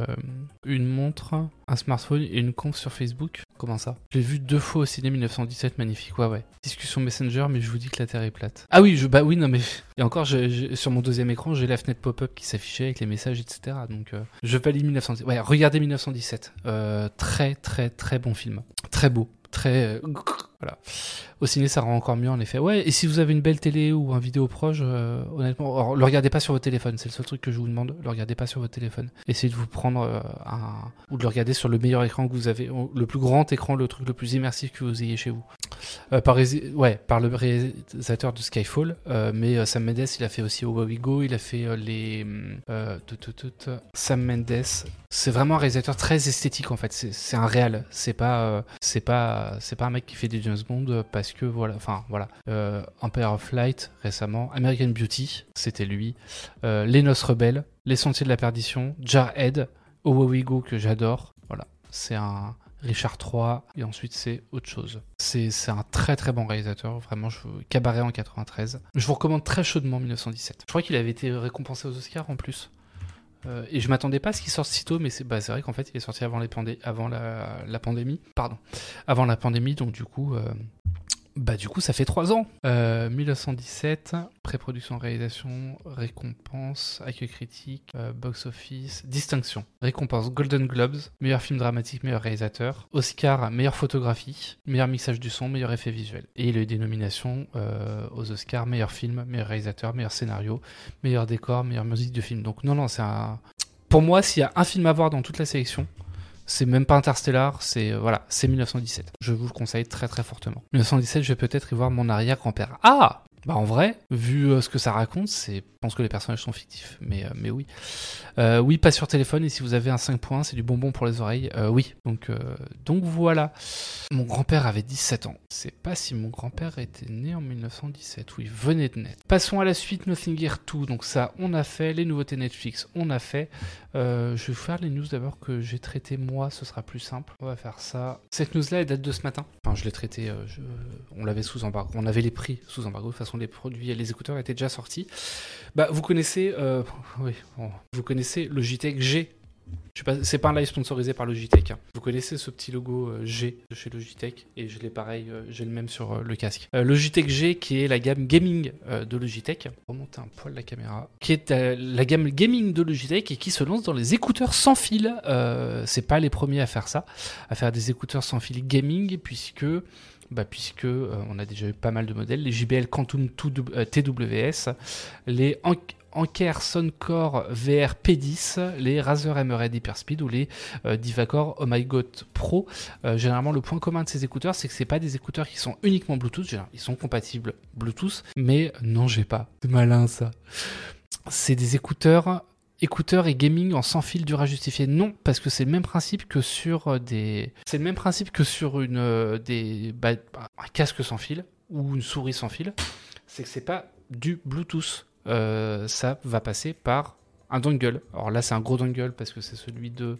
S2: une montre, un smartphone et une conf sur Facebook? Comment ça? Je l'ai vu deux fois au ciné 1917, magnifique. Ouais, ouais. Discussion Messenger, mais je vous dis que la Terre est plate. Ah oui, je, bah oui, non, mais. Et encore, sur mon deuxième écran, j'ai la fenêtre pop-up qui s'affichait avec les messages, etc. Donc, euh, je valide 1917. Ouais, regardez 1917. Euh, très, très, très bon film. Très beau. Très. Voilà. Au ciné, ça rend encore mieux en effet. Ouais, et si vous avez une belle télé ou un vidéo proche, euh, honnêtement, le regardez pas sur votre téléphone, c'est le seul truc que je vous demande. Le regardez pas sur votre téléphone. Essayez de vous prendre euh, un. ou de le regarder sur le meilleur écran que vous avez, le plus grand écran, le truc le plus immersif que vous ayez chez vous. Euh, par, ouais, par le réalisateur de Skyfall, mais Sam Mendes, il a fait aussi Owawigo, il a fait les. Sam Mendes, c'est vraiment un réalisateur très esthétique en fait. C'est un réel. C'est pas, c'est pas, c'est pas un mec qui fait des James Bond parce que voilà, enfin voilà, euh, Empire of Light récemment, American Beauty, c'était lui, euh, Les Noces Rebelles, Les Sentiers de la Perdition, Jarhead, Owowigo que j'adore, voilà, c'est un Richard III, et ensuite c'est autre chose. C'est un très très bon réalisateur, vraiment, je, Cabaret en 93. Je vous recommande très chaudement 1917. Je crois qu'il avait été récompensé aux Oscars en plus. Euh, et je m'attendais pas à ce qu'il sorte si tôt, mais c'est bah, vrai qu'en fait il est sorti avant, la, pandémie. Pardon. Avant la pandémie, donc du coup, euh, bah du coup ça fait 3 ans. Euh, 1917, pré-production, réalisation, récompense, accueil critique, euh, box-office, distinction. Récompense Golden Globes, meilleur film dramatique, meilleur réalisateur. Oscar, meilleure photographie, meilleur mixage du son, meilleur effet visuel. Et il a eu des nominations euh, aux Oscars, meilleur film, meilleur réalisateur, meilleur scénario, meilleur décor, meilleure musique de film. Donc non, non, c'est un... Pour moi, s'il y a un film à voir dans toute la sélection, c'est même pas Interstellar, c'est euh, voilà, c'est 1917. Je vous le conseille très très fortement. 1917, je vais peut-être y voir mon arrière-grand-père. Ah bah en vrai, vu euh, ce que ça raconte, je pense que les personnages sont fictifs, mais, euh, oui. Euh, oui, pas sur téléphone, et si vous avez un 5 points, c'est du bonbon pour les oreilles. oui, donc, voilà. Mon grand-père avait 17 ans. C'est pas si mon grand-père était né en 1917, oui, venait de naître. Passons à la suite, Nothing Here 2. Donc ça, on a fait. Les nouveautés Netflix, on a fait. je vais vous faire les news d'abord que j'ai traité moi, ce sera plus simple. On va faire ça. Cette news-là, elle date de ce matin. Enfin, je l'ai traité, on l'avait sous embargo. On avait les prix sous embargo de façon les produits les écouteurs étaient déjà sortis. Bah, vous connaissez, euh, oui, vous connaissez Logitech G. C'est pas un live sponsorisé par Logitech. Hein. Vous connaissez ce petit logo euh, G de chez Logitech et je l'ai pareil, euh, j'ai le même sur le casque. Logitech G qui est la gamme gaming de Logitech. Remonter un poil la caméra. Qui est la gamme gaming de Logitech et qui se lance dans les écouteurs sans fil. C'est pas les premiers à faire ça, à faire des écouteurs sans fil gaming puisque bah, puisque euh, on a déjà eu pas mal de modèles, les JBL Quantum TWS, les Anker Soundcore VR P10, les Razer Emerald Hyperspeed ou les euh, Divacore Oh My God Pro. Euh, généralement, le point commun de ces écouteurs, c'est que c'est pas des écouteurs qui sont uniquement Bluetooth. Ils sont compatibles Bluetooth, mais non, j'ai pas. C'est malin ça. C'est des écouteurs écouteurs et gaming en sans fil dur à justifier Non, parce que c'est le même principe que sur euh, des. C'est le même principe que sur une euh, des bah, un casque sans fil ou une souris sans fil. C'est que c'est pas du Bluetooth. Euh, ça va passer par un dongle. Alors là, c'est un gros dongle parce que c'est celui de.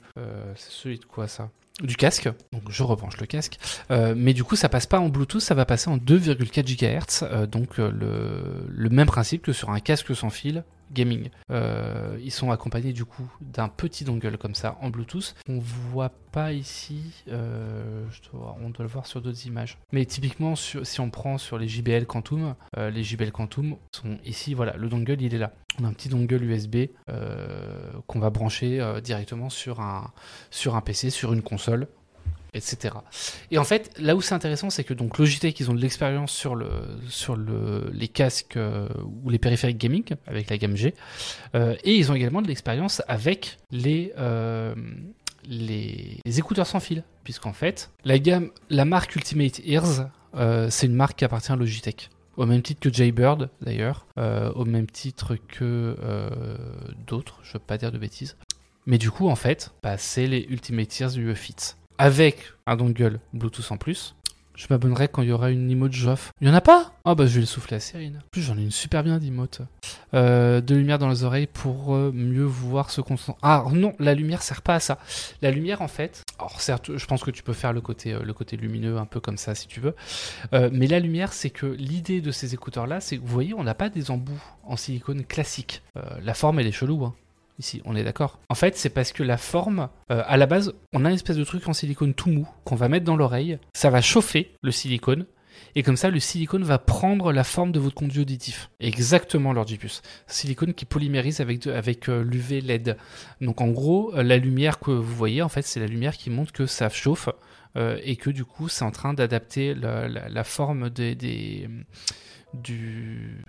S2: c'est celui de quoi ça? Du casque, donc je rebranche le casque, mais du coup ça passe pas en Bluetooth, ça va passer en 2,4 GHz, donc le, le, même principe que sur un casque sans fil gaming. Euh, ils sont accompagnés du coup d'un petit dongle comme ça en Bluetooth. On voit pas ici, euh, on doit le voir sur d'autres images. Mais typiquement, si on prend sur les JBL Quantum, euh, les JBL Quantum sont ici, voilà, le dongle il est là. On a un petit dongle USB qu'on va brancher directement sur un, sur un PC, sur une console etc. Et en fait, là où c'est intéressant, c'est que donc Logitech, ils ont de l'expérience sur le sur le les casques euh, ou les périphériques gaming avec la gamme G, euh, et ils ont également de l'expérience avec les euh, les, les écouteurs sans fil, puisqu'en fait, la gamme, la marque Ultimate Ears, c'est une marque qui appartient à Logitech. Au même titre que Jaybird, d'ailleurs, au même titre que d'autres, je veux pas dire de bêtises. Mais du coup, en fait, bah, c'est les Ultimate Ears du. Avec un dongle Bluetooth en plus, je m'abonnerai quand il y aura une emote Joff. Il y en a pas? Ah bah je vais le souffler à Cyrine. En plus j'en ai une super bien d'emote. Euh, de lumière dans les oreilles pour euh, mieux voir ce qu'on sent. Ah non, la lumière sert pas à ça. La lumière en fait, alors certes je pense que tu peux faire le côté, euh, le côté lumineux un peu comme ça si tu veux. Mais la lumière c'est que l'idée de ces écouteurs là c'est que vous voyez on n'a pas des embouts en silicone classique. La forme elle est chelou hein. Ici, on est d'accord. En fait, c'est parce que la forme, euh, à la base, on a une espèce de truc en silicone tout mou qu'on va mettre dans l'oreille. Ça va chauffer le silicone. Et comme ça, le silicone va prendre la forme de votre conduit auditif. Exactement, l'Ordipus. Silicone qui polymérise avec, euh, l'UV LED. Donc en gros, euh, la lumière que vous voyez, en fait, c'est la lumière qui montre que ça chauffe et que du coup, c'est en train d'adapter la, forme des,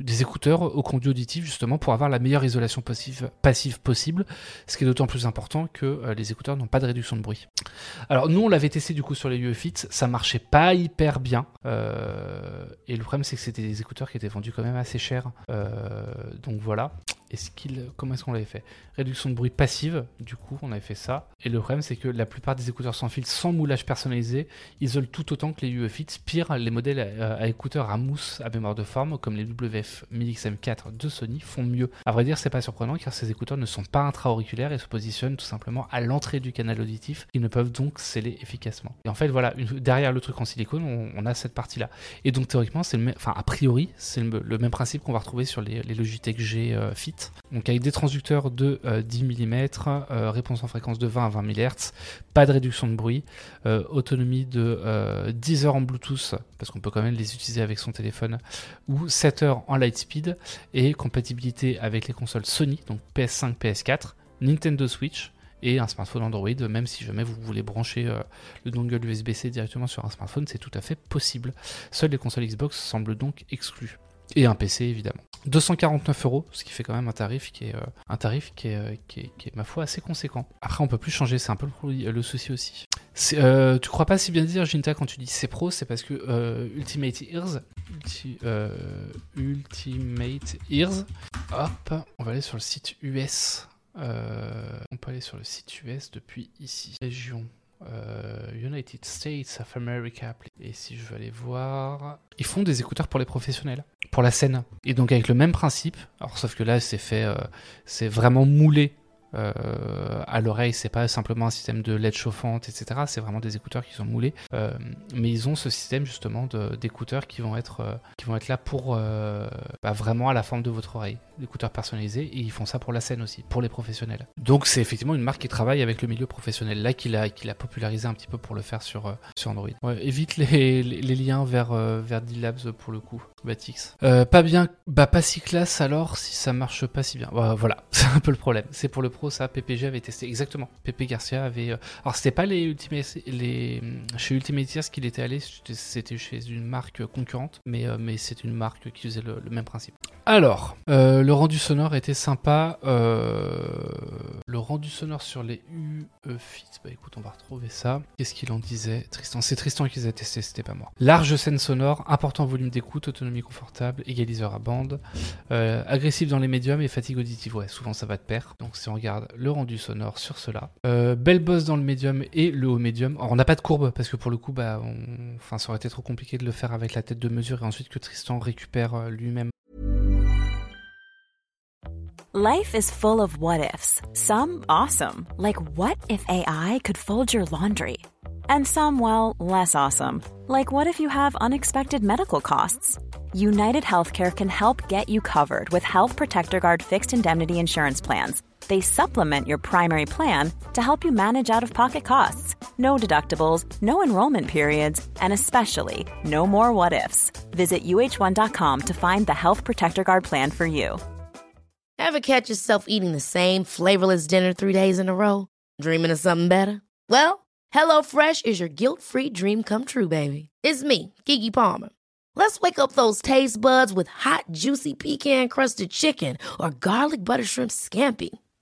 S2: des écouteurs au conduit auditif justement pour avoir la meilleure isolation passive, passive possible, ce qui est d'autant plus important que euh, les écouteurs n'ont pas de réduction de bruit. Alors nous on l'avait testé du coup sur les UEFIT, ça marchait pas hyper bien, euh, et le problème c'est que c'était des écouteurs qui étaient vendus quand même assez cher, Euh, donc voilà. Est-ce comment est-ce qu'on l'avait fait? Réduction de bruit passive, du coup on avait fait ça, et le problème c'est que la plupart des écouteurs sans fil sans moulage personnalisé isolent tout autant que les UEFIT, pire les modèles à, à écouteurs à mousse à mémoire de comme les WF 1000XM4 de Sony font mieux. À vrai dire, c'est pas surprenant car ces écouteurs ne sont pas intra-auriculaires et se positionnent tout simplement à l'entrée du canal auditif. Ils ne peuvent donc sceller efficacement. Et en fait, voilà, derrière le truc en silicone, on, a cette partie-là. Et donc théoriquement, c'est le enfin a priori, c'est le, même principe qu'on va retrouver sur les, Logitech G euh, Fit. Donc avec des transducteurs de euh, 10 mm, euh, réponse en fréquence de 20 à 20 MHz, pas de réduction de bruit, euh, autonomie de euh, 10 heures en Bluetooth, parce qu'on peut quand même les utiliser avec son téléphone, ou 7 heures en Lightspeed, et compatibilité avec les consoles Sony, donc PS5, PS4, Nintendo Switch, et un smartphone Android, même si jamais vous voulez brancher euh, le dongle USB-C directement sur un smartphone, c'est tout à fait possible. Seules les consoles Xbox semblent donc exclues. Et un PC évidemment. 249 euros, ce qui fait quand même un tarif qui est, euh, un tarif euh, qui, est, qui est, ma foi, assez conséquent. Après, on peut plus changer, c'est un peu le, souci aussi. Euh, tu crois pas si bien dire, Jinta, quand tu dis c'est pro, c'est parce que euh, Ultimate Ears, Ulti- Ultimate Ears, hop, on va aller sur le site US. On peut aller sur le site US depuis ici. Région. United States of America. Et si je veux aller voir, ils font des écouteurs pour les professionnels, la scène. Et donc avec le même principe, alors sauf que là c'est fait, euh, c'est vraiment moulé euh, à l'oreille, c'est pas simplement un système de LED chauffante, etc. C'est vraiment des écouteurs qui sont moulés, Euh, mais ils ont ce système justement d'écouteurs qui vont être, euh, qui vont être là pour bah, vraiment à la forme de votre oreille, d'écouteurs personnalisés, et ils font ça pour la scène aussi, pour les professionnels. Donc c'est effectivement une marque qui travaille avec le milieu professionnel, là qu'il a, qu'il a popularisé un petit peu pour le faire sur, sur Android. Ouais, évite les, les, liens vers, vers D-Labs pour le coup, Batix. Pas bien, bah pas si classe alors si ça marche pas si bien. Bah, voilà, c'est un peu le problème. C'est pour le pro ça, PPG avait testé exactement. PP Garcia avait. euh, Alors c'était pas les les chez Ultimate qu'il était allé, c'était- chez une marque concurrente, mais euh, mais c'est une marque qui faisait le, même principe. Alors, euh, le rendu sonore était sympa. euh, le rendu sonore sur les UEFIT, bah écoute, on va retrouver ça. Qu'est-ce qu'il en disait? Tristan, c'est Tristan qui les a testés, c'était pas moi. Large scène sonore, important volume d'écoute, autonomie confortable, égaliseur à bande, euh, agressif dans les médiums et fatigue auditive. Ouais, souvent ça va de pair. Donc si on regarde le rendu sonore sur cela, euh, belle bosse dans le médium et le haut médium. On n'a pas de courbe parce que pour le coup, bah, enfin ça aurait été trop compliqué de le faire avec la tête de mesure et ensuite que Tristan récupère euh, lui-même
S3: Life is full of what ifs. Some awesome, like what if AI could fold your laundry? And some, well, less awesome, like what if you have unexpected medical costs? United Healthcare can help get you covered with Health Protector Guard fixed indemnity insurance plans. They supplement your primary plan to help you manage out of pocket costs. No deductibles, no enrollment periods, and especially no more what ifs. Visit uh1.com to find the Health Protector Guard plan for you.
S4: Ever catch yourself eating the same flavorless dinner three days in a row? Dreaming of something better? Well, HelloFresh is your guilt free dream come true, baby. It's me, Kiki Palmer. Let's wake up those taste buds with hot, juicy pecan crusted chicken or garlic butter shrimp scampi.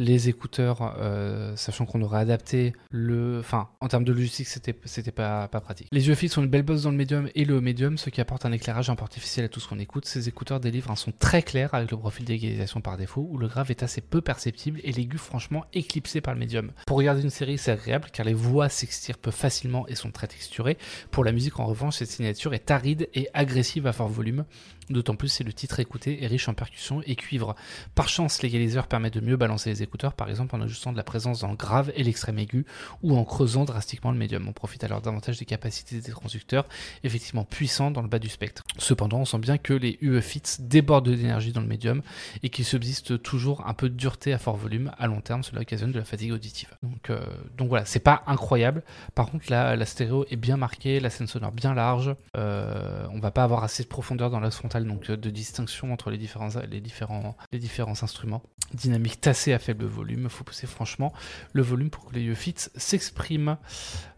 S2: Les écouteurs, euh, sachant qu'on aurait adapté le. Enfin, en termes de logistique, c'était, pas, pas pratique. Les yeux fixes sont une belle bosse dans le médium et le médium, ce qui apporte un éclairage un peu artificiel à tout ce qu'on écoute. Ces écouteurs délivrent un son très clair avec le profil d'égalisation par défaut, où le grave est assez peu perceptible et l'aigu franchement éclipsé par le médium. Pour regarder une série, c'est agréable car les voix s'extirpent facilement et sont très texturées. Pour la musique, en revanche, cette signature est aride et agressive à fort volume. D'autant plus si le titre écouté est riche en percussions et cuivre. Par chance, l'égaliseur permet de mieux balancer les écouteurs, par exemple en ajustant de la présence dans le grave et l'extrême aigu, ou en creusant drastiquement le médium. On profite alors davantage des capacités des transducteurs, effectivement puissants dans le bas du spectre. Cependant, on sent bien que les UE Fits débordent d'énergie dans le médium et qu'il subsiste toujours un peu de dureté à fort volume. À long terme, cela occasionne de la fatigue auditive. Donc, euh, donc voilà, c'est pas incroyable. Par contre, la, la stéréo est bien marquée, la scène sonore bien large. Euh, on va pas avoir assez de profondeur dans la frontale donc euh, de distinction entre les différents, les différents, instruments. Dynamique tassée à faible volume, faut pousser franchement le volume pour que les fits s'expriment.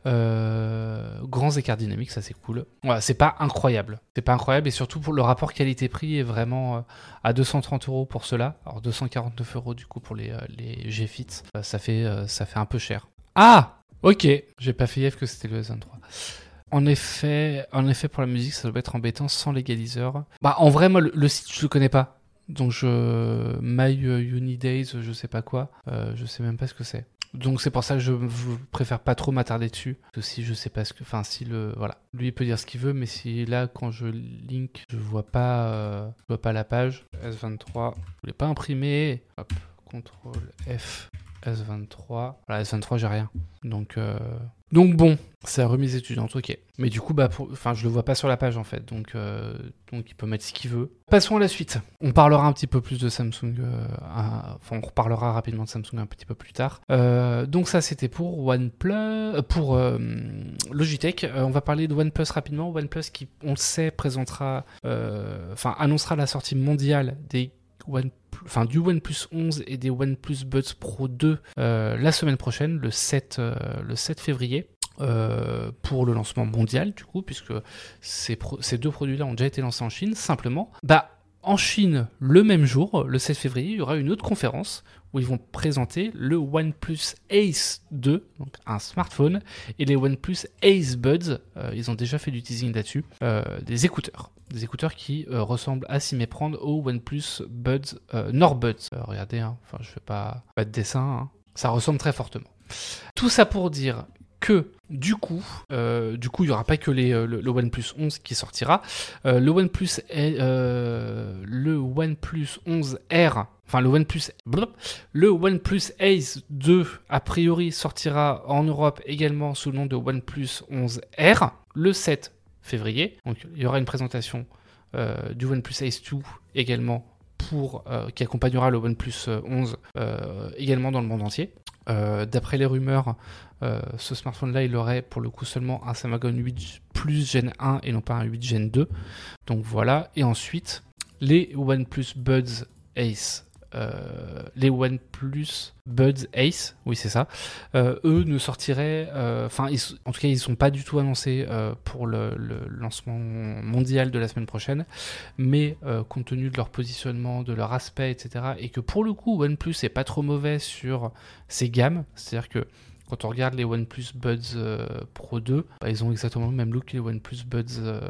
S2: Euh, grands écarts dynamiques, ça c'est cool. Voilà, c'est pas incroyable. C'est pas incroyable et surtout pour le rapport qualité-prix est vraiment euh, à 230 euros pour cela. Alors 249 euros du coup pour les, euh, les ça, fait, ça fait un peu cher. Ah Ok, j'ai pas fait gaffe que c'était le S23. En effet, en effet, pour la musique, ça doit être embêtant sans l'égaliseur. Bah, en vrai, moi, le site, je le connais pas. Donc, je. My Uni Days, je sais pas quoi. Euh, je sais même pas ce que c'est. Donc, c'est pour ça que je préfère pas trop m'attarder dessus. Parce que si je sais pas ce que. Enfin, si le. Voilà. Lui, il peut dire ce qu'il veut, mais si là, quand je link, je vois pas, euh, je vois pas la page. S23. Je l'ai pas imprimé. Hop. CTRL F. S23. Voilà, S23, j'ai rien. Donc, euh, donc bon, c'est la remise étudiante, ok. Mais du coup, bah, pour- enfin, je le vois pas sur la page en fait, donc, euh, donc il peut mettre ce qu'il veut. Passons à la suite. On parlera un petit peu plus de Samsung, euh, enfin, on reparlera rapidement de Samsung un petit peu plus tard. Euh, donc ça, c'était pour OnePlus, euh, pour Logitech. On va parler de OnePlus rapidement. OnePlus qui, on le sait, présentera, enfin, annoncera la sortie mondiale des One, enfin, du OnePlus 11 et des OnePlus Buds Pro 2 euh, la semaine prochaine, le 7, euh, le 7 février. euh, pour le lancement mondial du coup puisque ces, deux produits-là ont déjà été lancés en Chine simplement bah en Chine le même jour le 7 février il y aura une autre conférence où ils vont présenter le OnePlus Ace 2 donc un smartphone et les OnePlus Ace Buds euh, ils ont déjà fait du teasing là-dessus euh, des écouteurs des écouteurs qui euh, ressemblent à s'y méprendre au OnePlus Buds Norbuds. Euh, regardez, hein, enfin je fais pas, pas de dessin, hein. ça ressemble très fortement. Tout ça pour dire que du coup, euh, du coup, il y aura pas que les, euh, le, OnePlus 11 qui sortira. Euh, le OnePlus, euh, le OnePlus 11 R, enfin le OnePlus, le OnePlus Ace 2 a priori sortira en Europe également sous le nom de OnePlus 11 R le 7 février. Donc il y aura une présentation du OnePlus Ace 2 également pour qui accompagnera le OnePlus euh, 11 euh, également dans le monde entier. Euh, D'après les rumeurs, euh, ce smartphone-là, il aurait pour le coup seulement un Snapdragon 8 Plus Gen 1 et non pas un 8 Gen 2. Donc voilà. Et ensuite, les OnePlus Buds Ace. Euh, les OnePlus Buds Ace, oui c'est ça, euh, eux ne sortiraient, euh, enfin en tout cas ils sont pas du tout annoncés pour le, lancement mondial de la semaine prochaine, mais compte tenu de leur positionnement, de leur aspect, etc., et que pour le coup OnePlus est pas trop mauvais sur ses gammes, c'est-à-dire que quand on regarde les OnePlus Buds Pro 2, bah, ils ont exactement le même look que les OnePlus Buds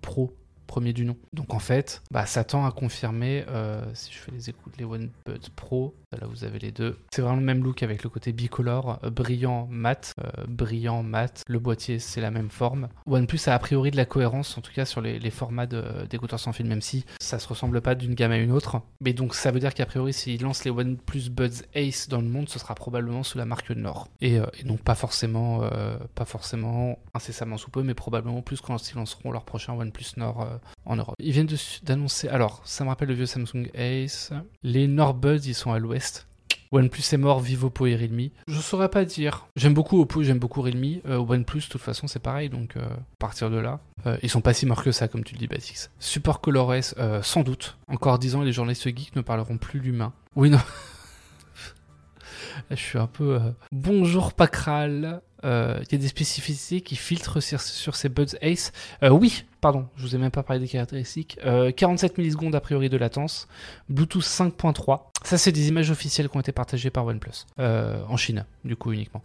S2: Pro premier du nom. Donc en fait, bah, ça tend à confirmer, euh, si je fais les écoutes, les OneBuds Pro, là vous avez les deux, c'est vraiment le même look avec le côté bicolore, euh, brillant mat, euh, brillant mat, le boîtier c'est la même forme. OnePlus a a priori de la cohérence, en tout cas sur les, formats d'écouteurs sans fil, même si ça se ressemble pas d'une gamme à une autre. Mais donc ça veut dire qu'a priori s'ils lancent les OnePlus Buds Ace dans le monde, ce sera probablement sous la marque Nord. Et, et donc pas forcément, pas forcément incessamment sous peu, mais probablement plus quand ils lanceront leur prochain OnePlus Nord en Europe. Ils viennent d'annoncer, alors ça me rappelle le vieux Samsung Ace, les Norbuds ils sont à l'ouest. OnePlus est mort, vive Oppo et Realme. Je saurais pas dire. J'aime beaucoup Oppo, j'aime beaucoup Realme. Euh, OnePlus, de toute façon, c'est pareil, donc euh, à partir de là, euh, ils sont pas si morts que ça, comme tu le dis, Batix. Support ColorOS, euh, sans doute. Encore 10 ans, les journalistes geeks ne parleront plus l'humain. Oui, non. Je suis un peu... euh, Bonjour Pacral. Euh, Il y a des spécificités qui filtrent sur, ces Buds Ace. Euh, oui, pardon, je vous ai même pas parlé des caractéristiques. Euh, 47 millisecondes a priori de latence. Bluetooth 5.3. Ça, c'est des images officielles qui ont été partagées par OnePlus. Euh, en Chine, du coup, uniquement.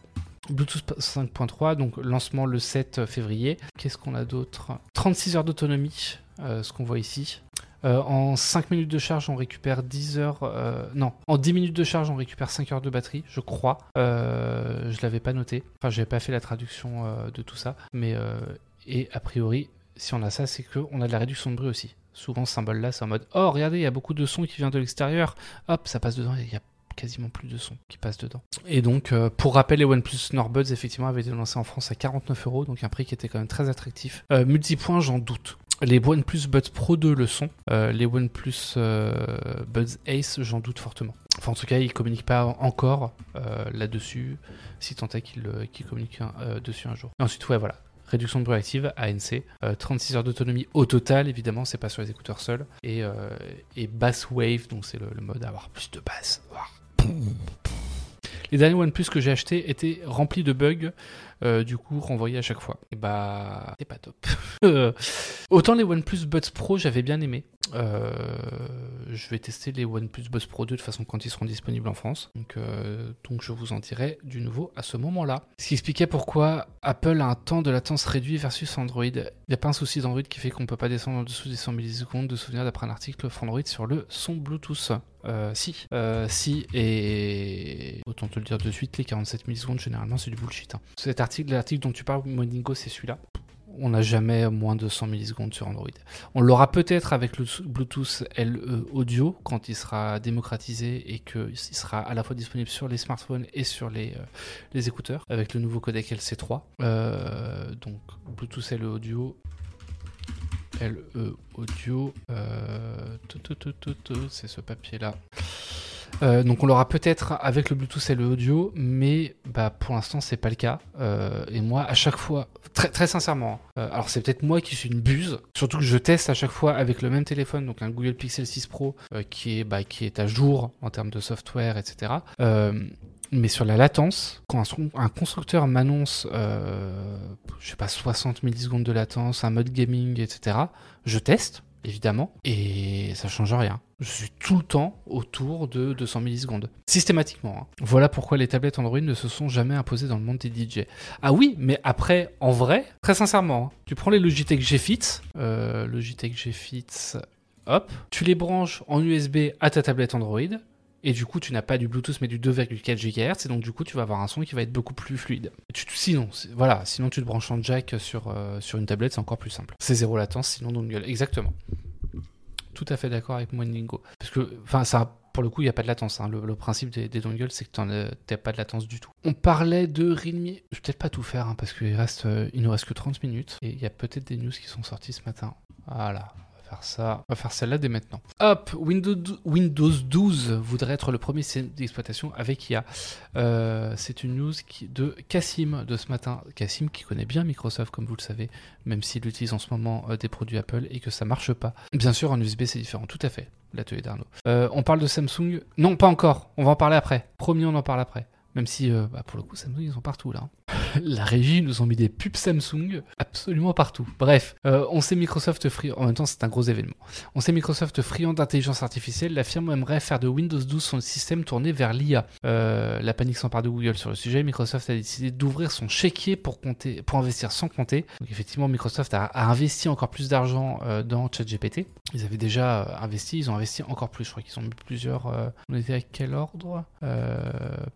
S2: Bluetooth 5.3, donc lancement le 7 février. Qu'est-ce qu'on a d'autre? 36 heures d'autonomie, euh, ce qu'on voit ici. Euh, en 5 minutes de charge, on récupère 10 heures. euh, non, en 10 minutes de charge, on récupère 5 heures de batterie, je crois. Euh, je l'avais pas noté. Enfin, j'avais pas fait la traduction euh, de tout ça. Mais, euh, et a priori, si on a ça, c'est qu'on a de la réduction de bruit aussi. Souvent, ce symbole-là, c'est en mode Oh, regardez, il y a beaucoup de son qui vient de l'extérieur. Hop, ça passe dedans. Il y a quasiment plus de son qui passe dedans. Et donc, euh, pour rappel, les OnePlus Norbuds, effectivement, avaient été lancés en France à 49 euros, donc un prix qui était quand même très attractif. Euh, multipoint, j'en doute. Les OnePlus Buds Pro 2 le sont. Euh, les OnePlus euh, Buds Ace, j'en doute fortement. Enfin, en tout cas, ils communiquent pas encore euh, là-dessus, si tant est qu'ils euh, communiquent un- dessus un jour. Ensuite, ouais, voilà. Réduction de bruit active, ANC, euh, 36 heures d'autonomie au total, évidemment, c'est pas sur les écouteurs seuls, et, Bass Wave, donc c'est le, le mode à avoir plus de basse. Les derniers OnePlus que j'ai achetés étaient remplis de bugs, euh, du coup renvoyés à chaque fois. Et bah, c'est pas top. Autant les OnePlus Buds Pro, j'avais bien aimé. Euh, je vais tester les OnePlus Buds Pro 2 de façon quand ils seront disponibles en France. Donc, euh, donc je vous en dirai du nouveau à ce moment-là. Ce qui expliquait pourquoi Apple a un temps de latence réduit versus Android. Il n'y a pas un souci d'Android qui fait qu'on ne peut pas descendre en dessous des 100 millisecondes de souvenir d'après un article Android sur le son Bluetooth. Euh, si, Euh, si, et autant te le dire de suite, les 47 millisecondes, généralement, c'est du bullshit. hein. Cet article, l'article dont tu parles, Moningo, c'est celui-là. On n'a jamais moins de 100 millisecondes sur Android. On l'aura peut-être avec le Bluetooth LE audio quand il sera démocratisé et qu'il sera à la fois disponible sur les smartphones et sur les, euh, les écouteurs avec le nouveau codec LC3. Euh, donc Bluetooth LE audio. LE audio. euh, c'est ce papier là. Euh, donc on l'aura peut-être avec le Bluetooth LE audio, mais bah, pour l'instant c'est pas le cas. Euh, et moi à chaque fois, très, sincèrement, hein, alors c'est peut-être moi qui suis une buse, surtout que je teste à chaque fois avec le même téléphone, donc un Google Pixel 6 Pro bah, qui est à jour en termes de software, etc. Mais sur la latence, quand un, constructeur m'annonce, euh, je sais pas, 60 millisecondes de latence, un mode gaming, etc., je teste, évidemment, et ça change rien. Je suis tout le temps autour de 200 millisecondes. Systématiquement. hein. Voilà pourquoi les tablettes Android ne se sont jamais imposées dans le monde des DJ. Ah oui, mais après, en vrai, très sincèrement, hein, tu prends les Logitech G Fit, euh, Logitech G Fit, hop, tu les branches en USB à ta tablette Android, et du coup, tu n'as pas du Bluetooth mais du 2,4 GHz, et donc du coup, tu vas avoir un son qui va être beaucoup plus fluide. Sinon, voilà, sinon tu te branches en jack sur, euh, sur une tablette, c'est encore plus simple. C'est zéro latence, sinon dongle. Exactement. Tout à fait d'accord avec Moningo. Parce que, enfin, ça, pour le coup, il n'y a pas de latence. hein. Le, principe des, des dongles, c'est que tu n'as pas de latence du tout. On parlait de Realme. Je vais peut-être pas tout faire, hein, parce qu'il reste, euh, il nous reste que 30 minutes. Et il y a peut-être des news qui sont sorties ce matin. Voilà. Ça. On va faire celle-là dès maintenant. Hop, Windows, dou- Windows 12 voudrait être le premier système d'exploitation avec IA. Euh, c'est une news qui, de Cassim de ce matin. Cassim qui connaît bien Microsoft, comme vous le savez, même s'il utilise en ce moment euh, des produits Apple et que ça marche pas. Bien sûr, en USB, c'est différent, tout à fait. L'atelier d'Arnaud. Euh, on parle de Samsung. Non, pas encore. On va en parler après. Promis, on en parle après. Même si, bah, pour le coup, Samsung, ils sont partout là. hein. La régie nous ont mis des pubs Samsung absolument partout. Bref, euh, on sait Microsoft free. En même temps, c'est un gros événement. On sait Microsoft friand d'intelligence artificielle. La firme aimerait faire de Windows 12 son système tourné vers l'IA. Euh, la panique s'empare de Google sur le sujet. Microsoft a décidé d'ouvrir son chéquier pour, compter, pour investir sans compter. Donc, effectivement, Microsoft a, investi encore plus d'argent euh, dans ChatGPT. Ils avaient déjà investi, ils ont investi encore plus. Je crois qu'ils ont mis plusieurs. on était à quel ordre?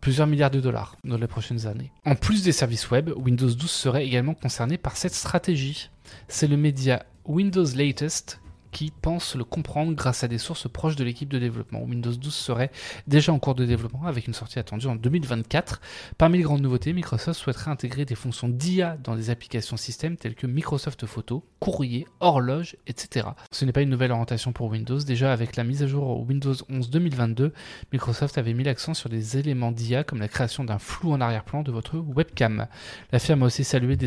S2: Plusieurs milliards de dollars dans les prochaines années. En plus des services Windows 12 serait également concerné par cette stratégie. C'est le média Windows Latest qui pense le comprendre grâce à des sources proches de l'équipe de développement. Windows 12 serait déjà en cours de développement avec une sortie attendue en 2024. Parmi les grandes nouveautés, Microsoft souhaiterait intégrer des fonctions d'IA dans des applications système telles que Microsoft Photo, Courrier, Horloge, etc. Ce n'est pas une nouvelle orientation pour Windows. Déjà avec la mise à jour Windows 11 2022, Microsoft avait mis l'accent sur des éléments d'IA comme la création d'un flou en arrière-plan de votre webcam. La firme a aussi salué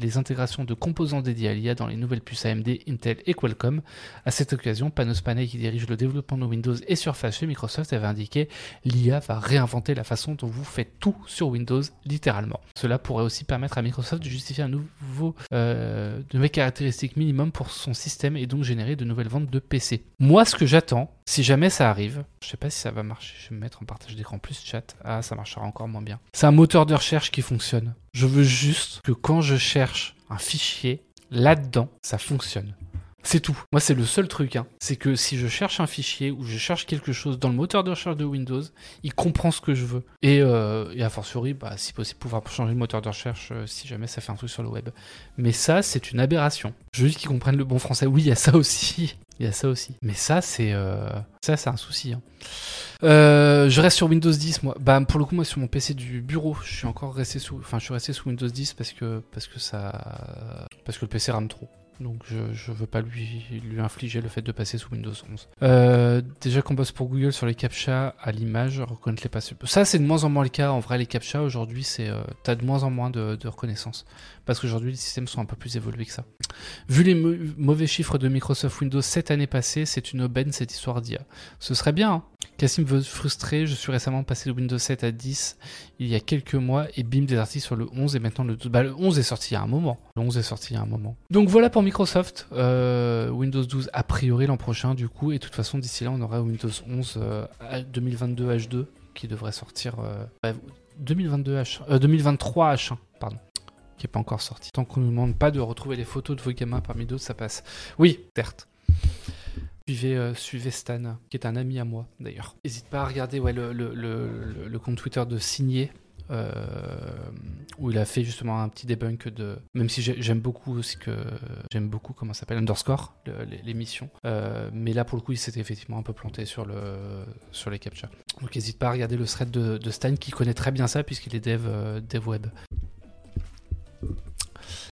S2: les intégrations de composants dédiés à l'IA dans les nouvelles puces AMD, Intel et Qualcomm, À cette occasion, Panos Panay, qui dirige le développement de Windows et Surface chez Microsoft, avait indiqué l'IA va réinventer la façon dont vous faites tout sur Windows, littéralement. Cela pourrait aussi permettre à Microsoft de justifier un nouveau, euh, de nouvelles caractéristiques minimum pour son système et donc générer de nouvelles ventes de PC. Moi, ce que j'attends, si jamais ça arrive, je sais pas si ça va marcher, je vais me mettre en partage d'écran plus chat. Ah, ça marchera encore moins bien. C'est un moteur de recherche qui fonctionne. Je veux juste que quand je cherche un fichier, là-dedans, ça fonctionne. C'est tout. Moi, c'est le seul truc. Hein. C'est que si je cherche un fichier ou je cherche quelque chose dans le moteur de recherche de Windows, il comprend ce que je veux. Et, euh, et a fortiori, bah, si possible, pouvoir changer le moteur de recherche euh, si jamais ça fait un truc sur le web. Mais ça, c'est une aberration. Je veux juste qu'ils comprennent le bon français. Oui, il y a ça aussi. Il y a ça aussi. Mais ça, c'est euh, un souci. Hein. Euh, je reste sur Windows 10, moi. Bah, pour le coup, moi, sur mon PC du bureau, je suis encore resté sous, enfin, je suis resté sous Windows 10 parce que parce que ça, parce que le PC rame trop. Donc je, je veux pas lui, lui infliger le fait de passer sous Windows 11. Euh, déjà qu'on bosse pour Google sur les captcha à l'image, reconnaître les passés. Ça c'est de moins en moins le cas. En vrai les captcha aujourd'hui c'est euh, t'as de moins en moins de, de reconnaissance parce qu'aujourd'hui les systèmes sont un peu plus évolués que ça. Vu les mau- mauvais chiffres de Microsoft Windows cette année passée, c'est une aubaine cette histoire d'IA. Ce serait bien. Hein Cassim veut frustrer, je suis récemment passé de Windows 7 à 10 il y a quelques mois et bim des articles sur le 11 et maintenant le 12. Bah, le 11 est sorti il y a un moment. Le 11 est sorti il y a un moment. Donc voilà pour Microsoft. Euh, Windows 12 a priori l'an prochain du coup et de toute façon d'ici là on aura Windows 11 euh, 2022 H2 qui devrait sortir euh, bah, 2022 H, euh, 2023 H1 pardon qui est pas encore sorti. Tant qu'on ne nous demande pas de retrouver les photos de vos gamins parmi d'autres, ça passe. Oui, certes. Suivez, euh, Stan, qui est un ami à moi d'ailleurs. N'hésite pas à regarder le, compte Twitter de Signé, euh, où il a fait justement un petit debunk de. Même si j'ai- j'aime beaucoup aussi que. J'aime beaucoup comment ça s'appelle, Underscore, l'émission. Euh, mais là pour le coup, il s'était effectivement un peu planté sur, le, sur les captcha. Donc n'hésite pas à regarder le thread de, de Stan, qui connaît très bien ça, puisqu'il est dev, dev web.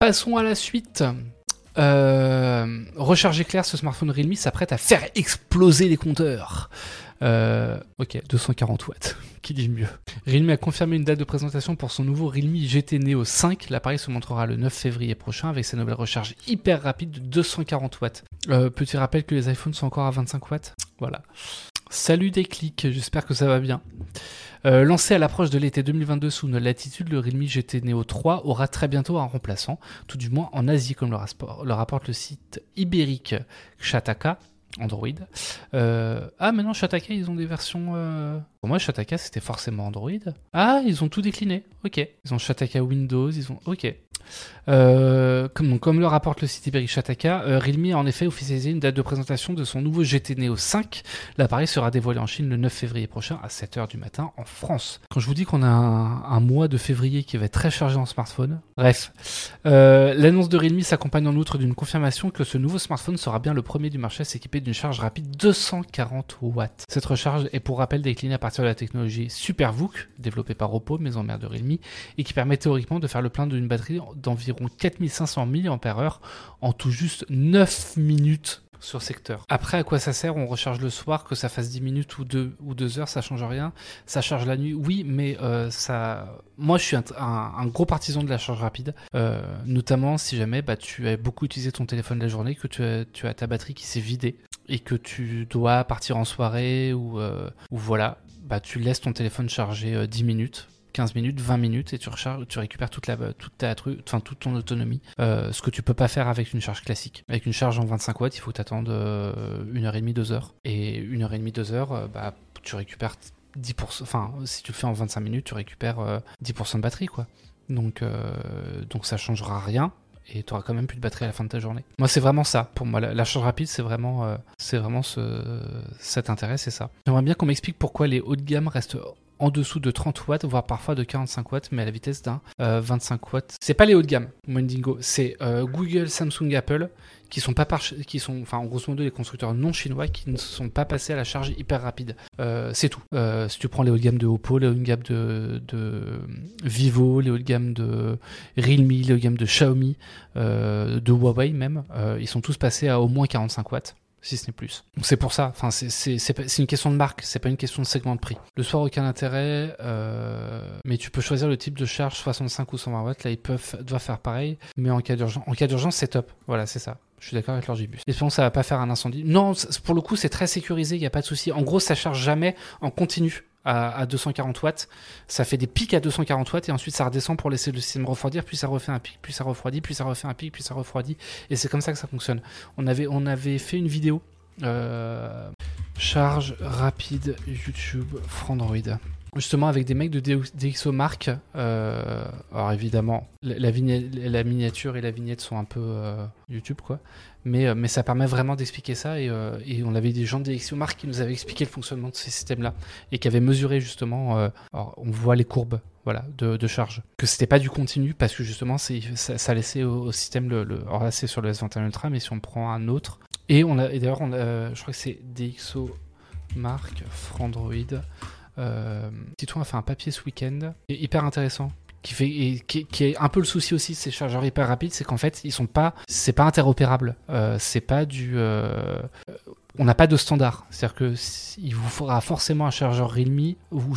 S2: Passons à la suite. Euh, recharge éclair, ce smartphone Realme s'apprête à faire exploser les compteurs. Euh, ok, 240 watts, qui dit mieux? Realme a confirmé une date de présentation pour son nouveau Realme GT Neo 5. L'appareil se montrera le 9 février prochain avec sa nouvelle recharge hyper rapide de 240 watts. Euh, petit rappel que les iPhones sont encore à 25 watts. Voilà. Salut des clics, j'espère que ça va bien. Euh, lancé à l'approche de l'été 2022 sous une latitude, le Realme GT Neo 3 aura très bientôt un remplaçant, tout du moins en Asie, comme le, rapporte le site ibérique Shataka. Android. Euh, ah, maintenant Shataka, ils ont des versions. euh, Pour moi, Shataka, c'était forcément Android. Ah, ils ont tout décliné. Ok. Ils ont Shataka Windows. Ils ont. Ok. Euh, comme, le rapporte le site ibérique Shataka, euh, Realme a en effet officialisé une date de présentation de son nouveau GT Neo 5. L'appareil sera dévoilé en Chine le 9 février prochain à 7h du matin en France. Quand je vous dis qu'on a un, un mois de février qui va être très chargé en smartphone, bref. Euh, L'annonce de Realme s'accompagne en outre d'une confirmation que ce nouveau smartphone sera bien le premier du marché à s'équiper d'une charge rapide 240 watts. Cette recharge est pour rappel déclinée à partir de la technologie SuperVOOC, développée par Oppo, maison mère de Realme, et qui permet théoriquement de faire le plein d'une batterie d'environ 4500 mAh en tout juste 9 minutes sur secteur. Après, à quoi ça sert? On recharge le soir, que ça fasse 10 minutes ou 2 ou deux heures, ça change rien. Ça charge la nuit, oui, mais euh, ça. Moi, je suis un, gros partisan de la charge rapide, euh, notamment si jamais bah, tu as beaucoup utilisé ton téléphone la journée, que tu as, ta batterie qui s'est vidée et que tu dois partir en soirée ou, euh, voilà, bah, tu laisses ton téléphone charger euh, 10 minutes. 15 minutes, 20 minutes et tu recharges, tu récupères toute la, toute ta enfin toute ton autonomie. Euh, ce que tu peux pas faire avec une charge classique. Avec une charge en 25 watts, il faut t'attendre euh, une heure et demie, deux heures. Et une heure et demie, deux heures, euh, bah tu récupères 10%. Enfin, si tu le fais en 25 minutes, tu récupères euh, 10% de batterie, quoi. Donc, euh, donc ça changera rien. Et tu auras quand même plus de batterie à la fin de ta journée. Moi, c'est vraiment ça. Pour moi, la, charge rapide, c'est vraiment, euh, c'est vraiment ce, cet intérêt, c'est ça. J'aimerais bien qu'on m'explique pourquoi les hauts de gamme restent en dessous de 30 watts, voire parfois de 45 watts, mais à la vitesse d'un euh, 25 watts. C'est pas les hauts de gamme, Mondingo, c'est euh, Google, Samsung, Apple qui sont pas par, qui sont, en grosso modo, les constructeurs non chinois qui ne sont pas passés à la charge hyper rapide. Euh, c'est tout. Euh, si tu prends les hauts de gamme de Oppo, les hauts de gamme de, de Vivo, les hauts de gamme de Realme, les hauts de gamme de Xiaomi, euh, de Huawei même, euh, ils sont tous passés à au moins 45 watts si ce n'est plus. Donc c'est pour ça, enfin, c'est une question de marque, c'est pas une question de segment de prix. Le soir, aucun intérêt, euh, mais tu peux choisir le type de charge 65 ou 120 watts. Là, ils peuvent, doivent faire pareil, mais en cas d'urgence, c'est top. Voilà, c'est ça. Je suis d'accord avec leur Gibus. Espérons que ça va pas faire un incendie. Non, pour le coup, c'est très sécurisé, il n'y a pas de souci. En gros, ça charge jamais en continu à, 240 watts. Ça fait des pics à 240 watts et ensuite ça redescend pour laisser le système refroidir, puis ça refait un pic, puis ça refroidit, puis ça refait un pic, puis ça refroidit. Et c'est comme ça que ça fonctionne. On avait, fait une vidéo. Euh, charge rapide YouTube Frandroid justement avec des mecs de DxOMark. Euh, alors évidemment, la, miniature et la vignette sont un peu euh, YouTube, quoi. Mais, euh, mais ça permet vraiment d'expliquer ça. Et, on avait des gens de DxOMark qui nous avaient expliqué le fonctionnement de ces systèmes-là et qui avaient mesuré justement. on voit les courbes. Voilà, de, charge. Que c'était pas du continu parce que justement ça, laissait au, système le, le, Alors là c'est sur le S21 Ultra, mais si on prend un autre. Et on a, et d'ailleurs, je crois que c'est DxO Mark Frandroid. Euh, a fait un papier ce week-end, hyper intéressant. Qui, fait, qui, est un peu le souci aussi de ces chargeurs hyper rapides, c'est qu'en fait, ils sont pas, c'est pas interopérable. Euh, c'est pas du, euh, on n'a pas de standard. C'est-à-dire que il vous faudra forcément un chargeur Realme ou,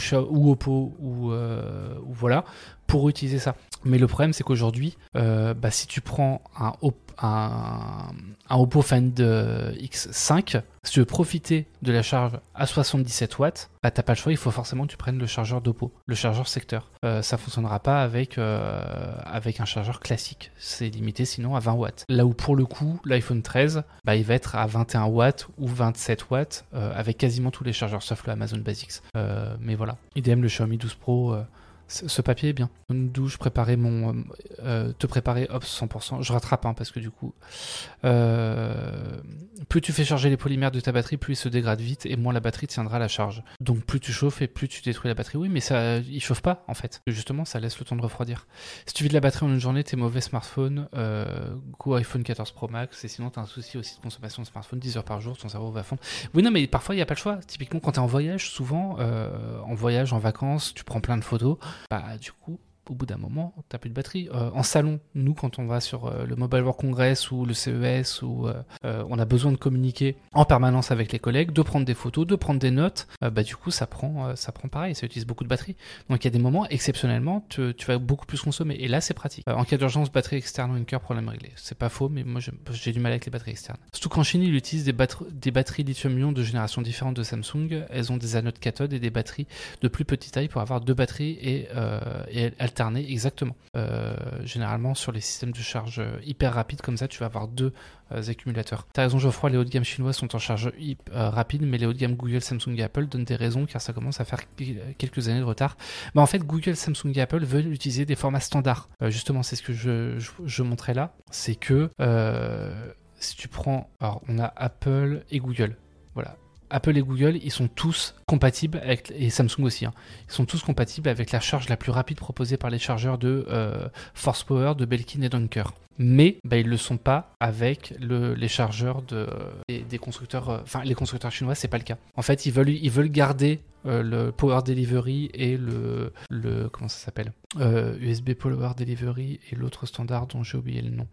S2: Oppo ou, euh, ou voilà pour utiliser ça. Mais le problème, c'est qu'aujourd'hui, bah, si tu prends un, un, Oppo Find X5, si tu veux profiter de la charge à 77 watts, bah, t'as pas le choix, il faut forcément que tu prennes le chargeur d'Oppo, le chargeur secteur. Euh, ça fonctionnera pas avec, euh, avec un chargeur classique. C'est limité sinon à 20 watts. Là où pour le coup, l'iPhone 13, bah, il va être à 21 watts ou 27 watts avec quasiment tous les chargeurs sauf le Amazon Basics. mais voilà. IDM, le Xiaomi 12 Pro ce papier est bien. Une douche, préparer mon, euh, euh, te préparer, hop, 100%. Je rattrape, hein, parce que du coup, euh, plus tu fais charger les polymères de ta batterie, plus ils se dégradent vite et moins la batterie tiendra la charge. Donc plus tu chauffes et plus tu détruis la batterie. Oui, mais ça, il chauffe pas en fait. Justement, ça laisse le temps de refroidir. Si tu vides la batterie en une journée, t'es mauvais smartphone, go iPhone 14 Pro Max. Et sinon, t'as un souci aussi de consommation de smartphone, 10 heures par jour, ton cerveau va fondre. Oui, non, mais parfois il n'y a pas le choix. Typiquement, quand t'es en voyage, souvent, en voyage, en vacances, tu prends plein de photos bah du coup au bout d'un moment, tu n'as plus de batterie. Euh, en salon, nous, quand on va sur euh, le Mobile World Congress ou le CES, où euh, on a besoin de communiquer en permanence avec les collègues, de prendre des photos, de prendre des notes, bah, du coup, ça prend, ça prend pareil, ça utilise beaucoup de batterie. Donc il y a des moments, exceptionnellement, tu, vas beaucoup plus consommer. Et là, c'est pratique. en cas d'urgence, batterie externe ou cœur, problème réglé. C'est pas faux, mais moi, j'ai du mal avec les batteries externes. Surtout qu'en Chine, ils utilisent des, batteries lithium-ion de génération différente de Samsung. Elles ont des anodes cathode et des batteries de plus petite taille pour avoir deux batteries et, et exactement. Euh, généralement, sur les systèmes de charge euh, hyper rapides comme ça, tu vas avoir deux euh, accumulateurs. T'as raison, Geoffroy, les hauts de gamme chinois sont en charge rapide, mais les hauts de gamme Google, Samsung et Apple donnent des raisons car ça commence à faire quelques années de retard. Mais en fait, Google, Samsung et Apple veulent utiliser des formats standards. justement, c'est ce que je, montrais là. C'est que si tu prends. Alors, on a Apple et Google. Voilà. Apple et Google, ils sont tous compatibles avec, et Samsung aussi, hein, ils sont tous compatibles avec la charge la plus rapide proposée par les chargeurs de euh, Force Power, de Belkin et Dunker. Mais bah, ils ne le sont pas avec les chargeurs de, des, constructeurs, euh, enfin les constructeurs chinois, c'est pas le cas. En fait, ils veulent, ils veulent garder euh, le Power Delivery et le, le comment ça s'appelle USB Power Delivery et l'autre standard dont j'ai oublié le nom.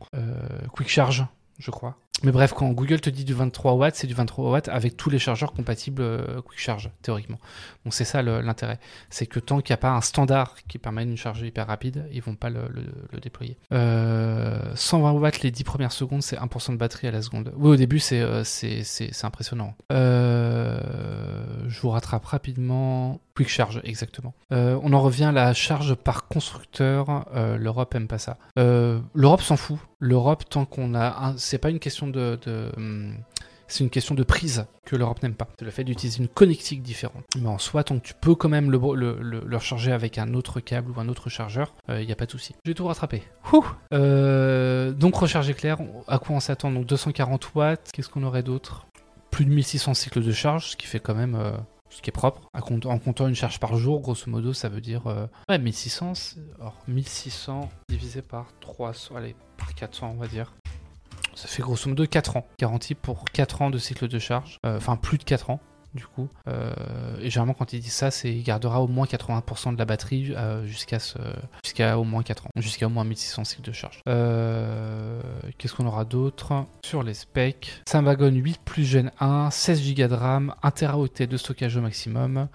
S2: Quick Charge, je crois. Mais bref, quand Google te dit du 23 watts, c'est du 23 watts avec tous les chargeurs compatibles euh, Quick Charge, théoriquement. Donc c'est ça l'intérêt. C'est que tant qu'il n'y a pas un standard qui permet une charge hyper rapide, ils vont pas le, déployer. 120 euh, watts les 10 premières secondes, c'est 1% de batterie à la seconde. Oui, au début, c'est euh, impressionnant. je vous rattrape rapidement. Quick Charge, exactement. on en revient à la charge par constructeur. L'Europe aime pas ça. L'Europe s'en fout. L'Europe, tant qu'on a... C'est pas une question de, hum, c'est une question de prise que l'Europe n'aime pas. C'est le fait d'utiliser une connectique différente. Mais en soi, tant que tu peux quand même le, recharger avec un autre câble ou un autre chargeur, il euh, n'y a pas de souci. J'ai tout rattrapé. Euh, donc recharge éclair, à quoi on s'attend? Donc 240 watts, qu'est-ce qu'on aurait d'autre? Plus de 1600 cycles de charge, ce qui fait quand même... Euh, ce qui est propre, en comptant une charge par jour, grosso modo, ça veut dire ouais, 1600, alors 1600 divisé par 300, allez, par 400, on va dire. Ça fait grosso modo 4 ans. Garantie pour 4 ans de cycle de charge. Euh, enfin, plus de 4 ans. Du coup. Euh, et généralement, quand il dit ça, c'est il gardera au moins 80% de la batterie euh, jusqu'à au moins 4 ans, jusqu'à au moins 1600 cycles de charge. Euh, qu'est-ce qu'on aura d'autre sur les specs? Snapdragon 8 plus Gen 1, 16 Go de RAM, 1 Teraoctet de stockage au maximum.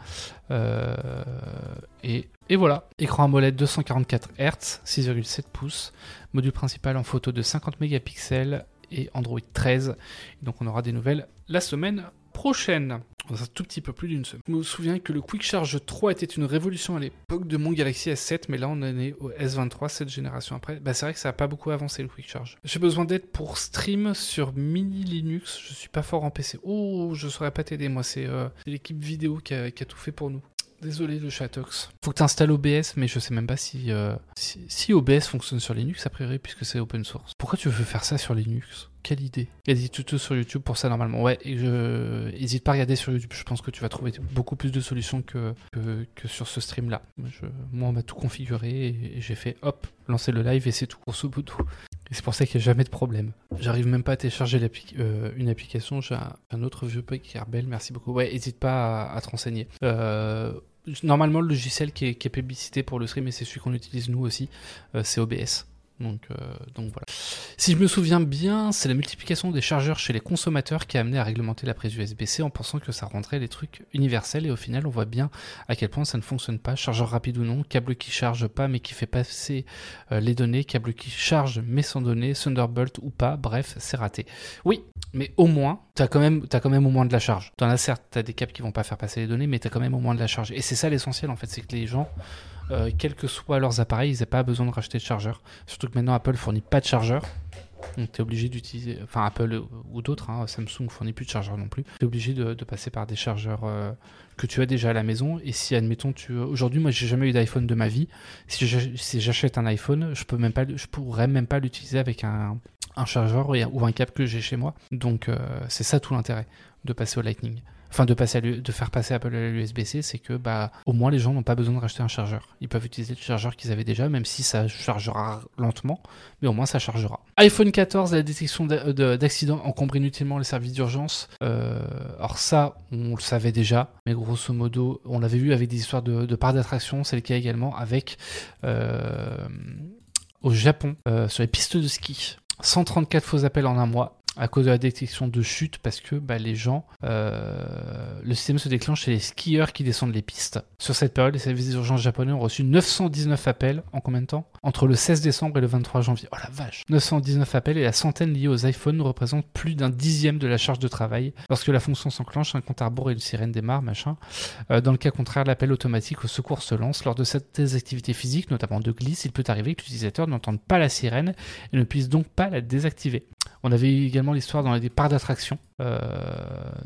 S2: et, et voilà, écran AMOLED 244 Hz, 6,7 pouces, module principal en photo de 50 mégapixels et Android 13. Donc on aura des nouvelles la semaine prochaine. Dans un tout petit peu plus d'une semaine. Je me souviens que le Quick Charge 3 était une révolution à l'époque de mon Galaxy S7, mais là on en est au S23, cette génération après. Bah, c'est vrai que ça n'a pas beaucoup avancé le Quick Charge. J'ai besoin d'aide pour stream sur mini Linux. Je suis pas fort en PC. Oh, je saurais pas t'aider, moi. C'est euh, l'équipe vidéo qui a, tout fait pour nous. Désolé le Chatox. Faut que tu installes OBS, mais je sais même pas si, euh, si, si, OBS fonctionne sur Linux a priori, puisque c'est open source. Pourquoi tu veux faire ça sur Linux? Quelle idée Il y a des tutos sur YouTube pour ça normalement. Ouais, et n'hésite pas à regarder sur YouTube. Je pense que tu vas trouver beaucoup plus de solutions que, que, sur ce stream là. Moi, on m'a tout configuré et, j'ai fait hop, lancer le live et c'est tout. Pour ce bout et c'est pour ça qu'il n'y a jamais de problème. J'arrive même pas à télécharger euh, une application. J'ai un, autre vieux pack qui est rebelle. Merci beaucoup. Ouais, n'hésite pas à, te renseigner. Euh, normalement, le logiciel qui est, qui est publicité pour le stream, et c'est celui qu'on utilise nous aussi, euh, c'est OBS. Donc, euh, donc voilà. Si je me souviens bien, c'est la multiplication des chargeurs chez les consommateurs qui a amené à réglementer la prise USB-C en pensant que ça rendrait les trucs universels. Et au final, on voit bien à quel point ça ne fonctionne pas. Chargeur rapide ou non, câble qui charge pas mais qui fait passer euh, les données, câble qui charge mais sans données, Thunderbolt ou pas. Bref, c'est raté. Oui, mais au moins, tu as, quand même, as quand même au moins de la charge. T'en as certes, tu as des câbles qui vont pas faire passer les données, mais tu as quand même au moins de la charge. Et c'est ça l'essentiel en fait, c'est que les gens euh, quels que soient leurs appareils, ils n'aient pas besoin de racheter de chargeur. Surtout que maintenant Apple fournit pas de chargeur. Donc tu es obligé d'utiliser, enfin Apple ou d'autres, hein, Samsung fournit plus de chargeur non plus. Tu es obligé de, passer par des chargeurs euh, que tu as déjà à la maison. Et si admettons tu, aujourd'hui moi j'ai jamais eu d'iPhone de ma vie, si j'achète un iPhone, je peux même pas, je pourrais même pas l'utiliser avec un, un chargeur ou un câble que j'ai chez moi. Donc euh, c'est ça tout l'intérêt de passer au Lightning enfin de faire passer Apple à l'USB-C, c'est que bah au moins les gens n'ont pas besoin de racheter un chargeur. Ils peuvent utiliser le chargeur qu'ils avaient déjà, même si ça chargera lentement, mais au moins ça chargera. iPhone 14, la détection d'accidents encombre inutilement les services d'urgence. Euh, alors ça, on le savait déjà, mais grosso modo, on l'avait vu avec des histoires de, parcs d'attraction, c'est le cas également avec euh, au Japon euh, sur les pistes de ski. 134 faux appels en un mois à cause de la détection de chute parce que bah, les gens, euh, le système se déclenche chez les skieurs qui descendent les pistes. Sur cette période, les services d'urgence japonais ont reçu 919 appels en combien de temps? Entre le 16 décembre et le 23 janvier. Oh la vache 919 appels et la centaine liée aux iPhones représentent plus d'un dixième de la charge de travail. Lorsque la fonction s'enclenche, un compte à rebours et une sirène démarre, machin. Euh, dans le cas contraire, l'appel automatique au secours se lance. Lors de certaines activités physiques, notamment de glisse, il peut arriver que l'utilisateur n'entende pas la sirène et ne puisse donc pas la désactiver. On avait également l'histoire dans les parcs d'attractions,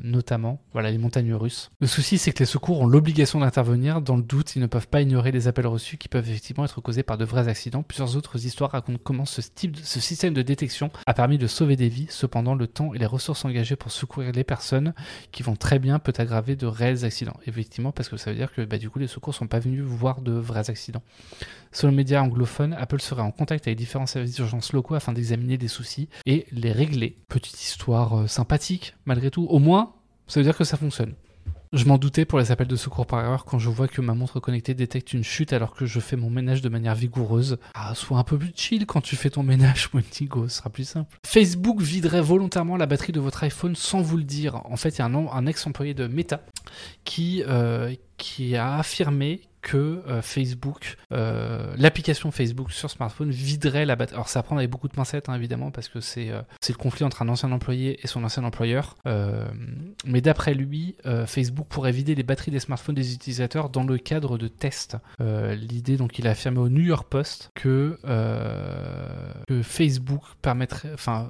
S2: notamment voilà les montagnes russes. Le souci, c'est que les secours ont l'obligation d'intervenir. Dans le doute, ils ne peuvent pas ignorer les appels reçus qui peuvent effectivement être causés par de vrais accidents. Plusieurs autres histoires racontent comment ce, type, ce système de détection a permis de sauver des vies. Cependant, le temps et les ressources engagées pour secourir les personnes qui vont très bien peut aggraver de réels accidents. Effectivement, parce que ça veut dire que bah, du coup, les secours sont pas venus voir de vrais accidents. Selon le média anglophone, Apple serait en contact avec différents services d'urgence locaux afin d'examiner des soucis et les régler. Petite histoire euh, malgré tout. Au moins, ça veut dire que ça fonctionne. Je m'en doutais pour les appels de secours par erreur quand je vois que ma montre connectée détecte une chute alors que je fais mon ménage de manière vigoureuse. Ah, sois un peu plus chill quand tu fais ton ménage, Montigo, ce sera plus simple. Facebook viderait volontairement la batterie de votre iPhone sans vous le dire. En fait, il y a un, un ex-employé de Meta qui, euh, qui a affirmé que euh, Facebook, euh, l'application Facebook sur smartphone viderait la batterie. Alors ça prend avec beaucoup de pincettes hein, évidemment parce que c'est euh, le conflit entre un ancien employé et son ancien employeur. Euh, mais d'après lui, Facebook pourrait vider les batteries des smartphones des utilisateurs dans le cadre de tests. L'idée donc il a affirmé au New York Post que que Facebook permettrait, enfin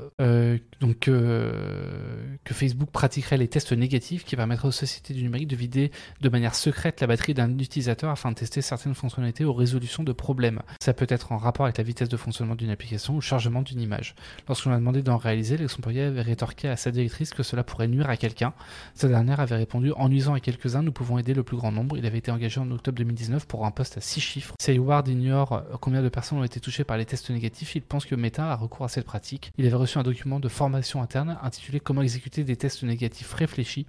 S2: donc que Facebook pratiquerait les tests négatifs qui permettraient aux sociétés du numérique de vider de manière secrète la batterie d'un utilisateur afin de tester certaines fonctionnalités ou résolutions de problèmes. Ça peut être en rapport avec la vitesse de fonctionnement d'une application ou chargement d'une image. Lorsqu'on a demandé d'en réaliser, l'ex-employé avait rétorqué à sa directrice que cela pourrait nuire à quelqu'un. Cette dernière avait répondu En nuisant à quelques-uns, nous pouvons aider le plus grand nombre. Il avait été engagé en octobre 2019 pour un poste à 6 chiffres. Si ignore combien de personnes ont été touchées par les tests négatifs, il pense que Meta a recours à cette pratique. Il avait reçu un document de formation interne intitulé Comment exécuter des tests négatifs réfléchis.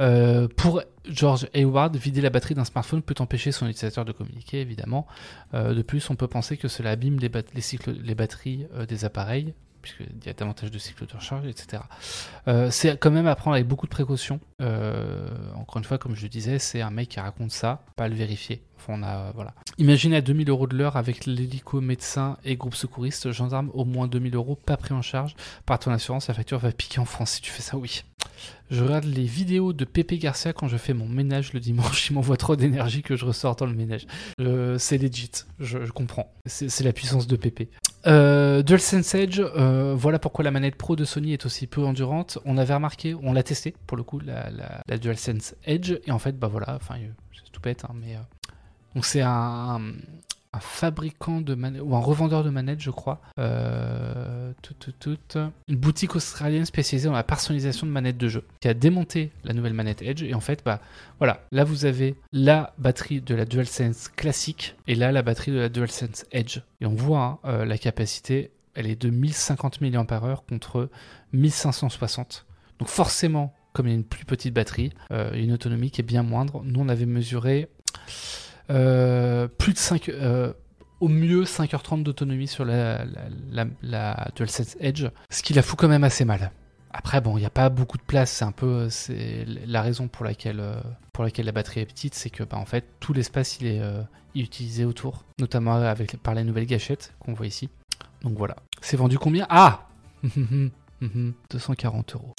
S2: Euh, pour George Hayward, vider la batterie d'un smartphone peut empêcher son utilisateur de communiquer, évidemment. Euh, de plus, on peut penser que cela abîme les, les, cycles, les batteries euh, des appareils, puisqu'il y a davantage de cycles de recharge, etc. C'est quand même à prendre avec beaucoup de précaution. Euh, encore une fois, comme je le disais, c'est un mec qui raconte ça, pas le vérifier. On a, voilà. Imaginez à 2000 euros de l'heure avec l'hélico médecin et groupe secouriste, gendarme, au moins 2000 euros, pas pris en charge par ton assurance, la facture va piquer en France si tu fais ça, oui. Je regarde les vidéos de Pepe Garcia quand je fais mon ménage le dimanche. Il m'envoie trop d'énergie que je ressors dans le ménage. c'est legit, je, comprends. C'est la puissance de Pepe. Euh, DualSense Edge, euh, voilà pourquoi la manette Pro de Sony est aussi peu endurante. On avait remarqué, on l'a testé pour le coup, la, DualSense Edge, et en fait, bah voilà, enfin, c'est tout bête, hein, mais. Donc c'est un, fabricant de manettes, ou un revendeur de manettes, je crois. Euh, une boutique australienne spécialisée dans la personnalisation de manettes de jeu, qui a démonté la nouvelle manette Edge. Et en fait, bah voilà, là vous avez la batterie de la DualSense classique et là la batterie de la DualSense Edge. Et on voit hein, euh, la capacité, elle est de 1050 mAh contre 1560. Donc forcément, comme il y a une plus petite batterie, euh, une autonomie qui est bien moindre. Nous, on avait mesuré euh, plus de 5, euh, au mieux 5h30 d'autonomie sur la, la, DualSense Edge, ce qui la fout quand même assez mal. Après, bon, il n'y a pas beaucoup de place, c'est un peu c'est la raison pour laquelle, euh, la batterie est petite, c'est que bah, en fait tout l'espace il est, utilisé autour, notamment avec, par les nouvelles gâchettes qu'on voit ici. Donc voilà. C'est vendu combien? Ah 240 euros.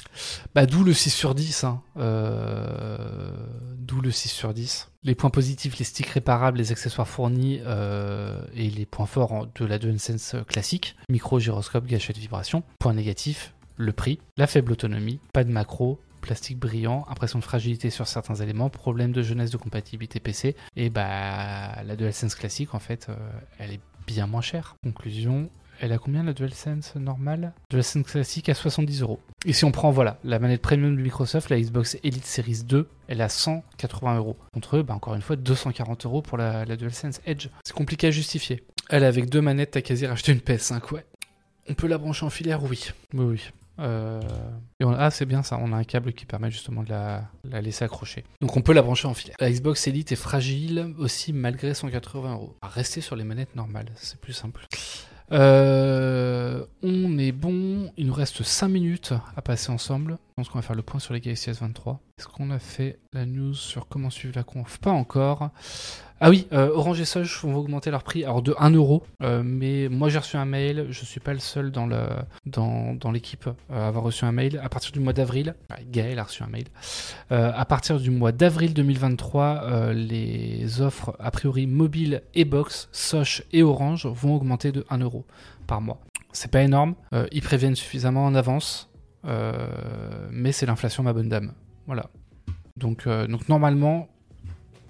S2: Bah, d'où le 6 sur 10. Hein. Euh, d'où le 6 sur 10. Les points positifs, les sticks réparables, les accessoires fournis euh, et les points forts de la DualSense classique. Micro, gyroscope, gâchette, vibration. Point négatif, le prix, la faible autonomie, pas de macro, plastique brillant, impression de fragilité sur certains éléments, problème de jeunesse de compatibilité PC. Et bah la DualSense classique en fait, euh, elle est bien moins chère. Conclusion, elle a combien la DualSense normale? DualSense classique à 70 euros. Et si on prend voilà la manette premium de Microsoft, la Xbox Elite Series 2, elle a 180 euros. Contre eux, bah, encore une fois, 240 euros pour la, DualSense Edge. C'est compliqué à justifier. Elle, avec deux manettes, t'as quasi racheté une PS5, ouais. On peut la brancher en filaire, oui. Oui, oui. Euh, Ah, c'est bien ça, on a un câble qui permet justement de la, la, laisser accrocher. Donc on peut la brancher en filaire. La Xbox Elite est fragile aussi malgré 180 euros. Rester sur les manettes normales, c'est plus simple. Euh, on est bon. Il nous reste 5 minutes à passer ensemble. Je pense qu'on va faire le point sur les Galaxy S23. Est-ce qu'on a fait la news sur comment suivre la conf? Pas encore. Ah oui, euh, Orange et Soch vont augmenter leur prix de 1 euro. Euh, mais moi j'ai reçu un mail, je suis pas le seul dans l'équipe à avoir reçu un mail. À partir du mois d'avril, Gaël a reçu un mail. à partir du mois d'avril 2023, les offres a priori mobile et box, Soch et Orange vont augmenter de 1 euro par mois. C'est pas énorme, ils préviennent suffisamment en avance, mais c'est l'inflation ma bonne dame. Voilà. Euh, donc normalement,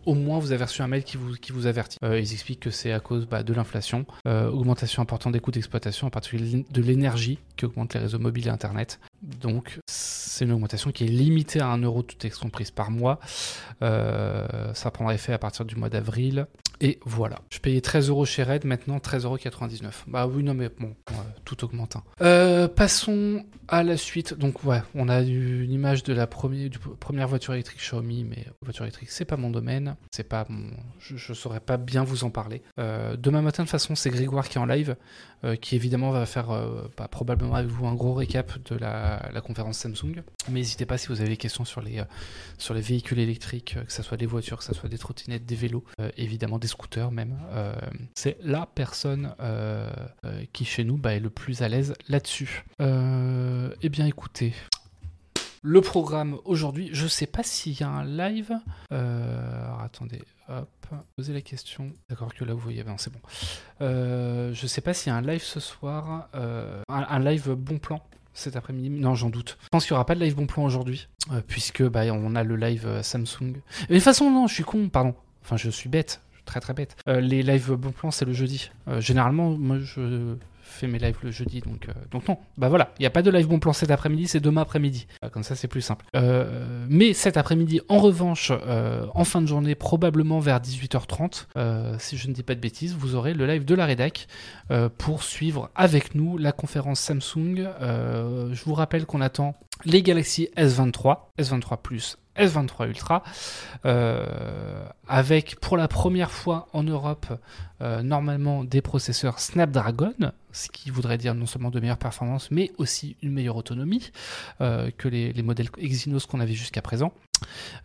S2: au moins vous avez reçu un mail qui vous, qui vous avertit. Euh, ils expliquent que c'est à cause bah, de l'inflation, euh, augmentation importante des coûts d'exploitation, en particulier de l'énergie qui augmente les réseaux mobiles et Internet. Donc c'est une augmentation qui est limitée à 1 euro toute comprise par mois. ça prendra effet à partir du mois d'avril. Et voilà. Je payais 13 euros chez Red, maintenant 13,99 euros. Bah oui, non, mais bon, tout augmente. Hein. Euh, passons à la suite. Donc, ouais, on a une image de la première, voiture électrique Xiaomi, mais voiture électrique, c'est pas mon domaine. C'est pas mon. Je, saurais pas bien vous en parler. Euh, demain matin, de toute façon, c'est Grégoire qui est en live, euh, qui évidemment va faire bah, probablement avec vous un gros récap de la, la conférence Samsung. Mais n'hésitez pas si vous avez des questions sur les, sur les véhicules électriques, que ce soit des voitures, que ce soit des trottinettes, des vélos, évidemment des scooter même. Euh, c'est la personne euh, euh, qui chez nous bah, est le plus à l'aise là-dessus. eh bien écoutez, le programme aujourd'hui, je sais pas s'il y a un live. attendez, hop, posez la question. D'accord que là vous voyez, ben, c'est bon. je sais pas s'il y a un live ce soir, un, live bon plan cet après-midi. Non, j'en doute. Je pense qu'il n'y aura pas de live bon plan aujourd'hui, puisque bah, on a le live Samsung. Mais de toute façon, non, je suis con, pardon. Enfin, je suis bête, très bête. Euh, les live bon plan, c'est le jeudi. Euh, généralement, moi, je fais mes lives le jeudi, donc, euh, donc non. Bah voilà, il n'y a pas de live bon plan cet après-midi, c'est demain après-midi. Comme ça, c'est plus simple. Mais cet après-midi, en revanche, en fin de journée, probablement vers 18h30, euh, si je ne dis pas de bêtises, vous aurez le live de la rédac pour suivre avec nous la conférence Samsung. Je vous rappelle qu'on attend les Galaxy S23, S23 Plus, S23 Ultra, euh, avec pour la première fois en Europe euh, normalement des processeurs Snapdragon, ce qui voudrait dire non seulement de meilleures performances, mais aussi une meilleure autonomie euh, que les, les modèles Exynos qu'on avait jusqu'à présent.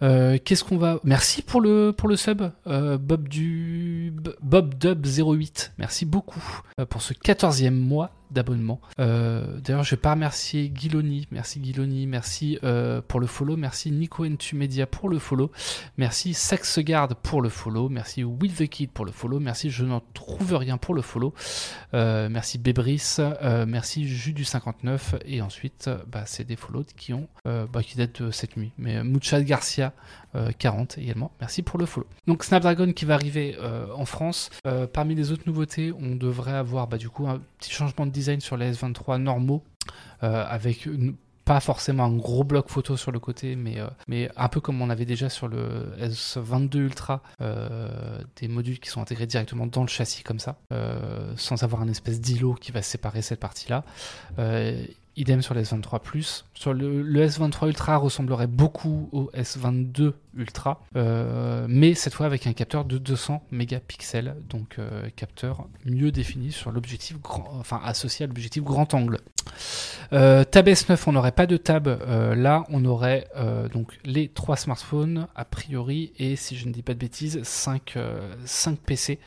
S2: Qu'est-ce qu'on va Merci pour le pour le sub Bob du Bob Dub 08. Merci beaucoup pour ce 14e mois d'abonnement. Euh, D'ailleurs, je vais pas remercier Guiloni. Merci Guiloni. Merci euh, pour le follow. Merci Nico Entu Media pour le follow. Merci Saxegard pour le follow. Merci Will the Kid pour le follow. Merci Je n'en trouve rien pour le follow. Euh, merci Bébris. Euh, merci Jus du 59. Et ensuite, bah, c'est des follows qui ont bah, qui datent de cette nuit. Mais Muchad Garcia euh, 40 également. Merci pour le follow. Donc Snapdragon qui va arriver en France. Parmi les autres nouveautés, on devrait avoir bah, du coup un petit changement de design sur les S23 normaux euh, avec pas forcément un gros bloc photo sur le côté, mais, euh, mais un peu comme on avait déjà sur le S22 Ultra, euh, des modules qui sont intégrés directement dans le châssis comme ça, sans avoir un espèce d'îlot qui va séparer cette partie-là. Idem sur le S23 Plus. Le, le S23 Ultra ressemblerait beaucoup au S22 Ultra, euh, mais cette fois avec un capteur de 200 mégapixels, donc euh, capteur mieux défini sur l'objectif grand, enfin associé à l'objectif grand angle. Euh, tab S9, on n'aurait pas de tab. là, on aurait donc les trois smartphones a priori et si je ne dis pas de bêtises, 5, 5 PC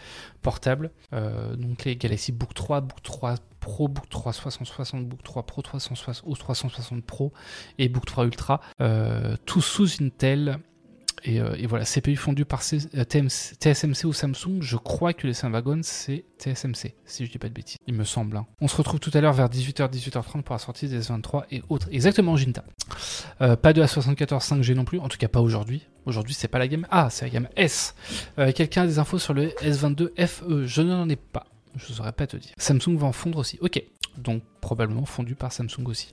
S2: portables. Euh, donc les Galaxy Book 3, Book 3 Pro, Book 3 360, Book 3 Pro 360 ou 360 Pro et Book 3 Ultra, euh, tous sous Intel. Et, euh, voilà, CPU fondu par TSMC ou Samsung. Je crois que les Snapdragon, c'est TSMC, si je dis pas de bêtises. Il me semble. hein. On se retrouve tout à l'heure vers 18h, 18h30 pour la sortie des S23 et autres. Exactement, Ginta. Euh, pas de A74 5G non plus, en tout cas pas aujourd'hui. Aujourd'hui, c'est pas la gamme A, c'est la gamme S. Euh, Quelqu'un a des infos sur le S22 FE Je n'en ai pas. Je saurais pas te dire. Samsung va en fondre aussi. Ok. Donc probablement fondu par Samsung aussi.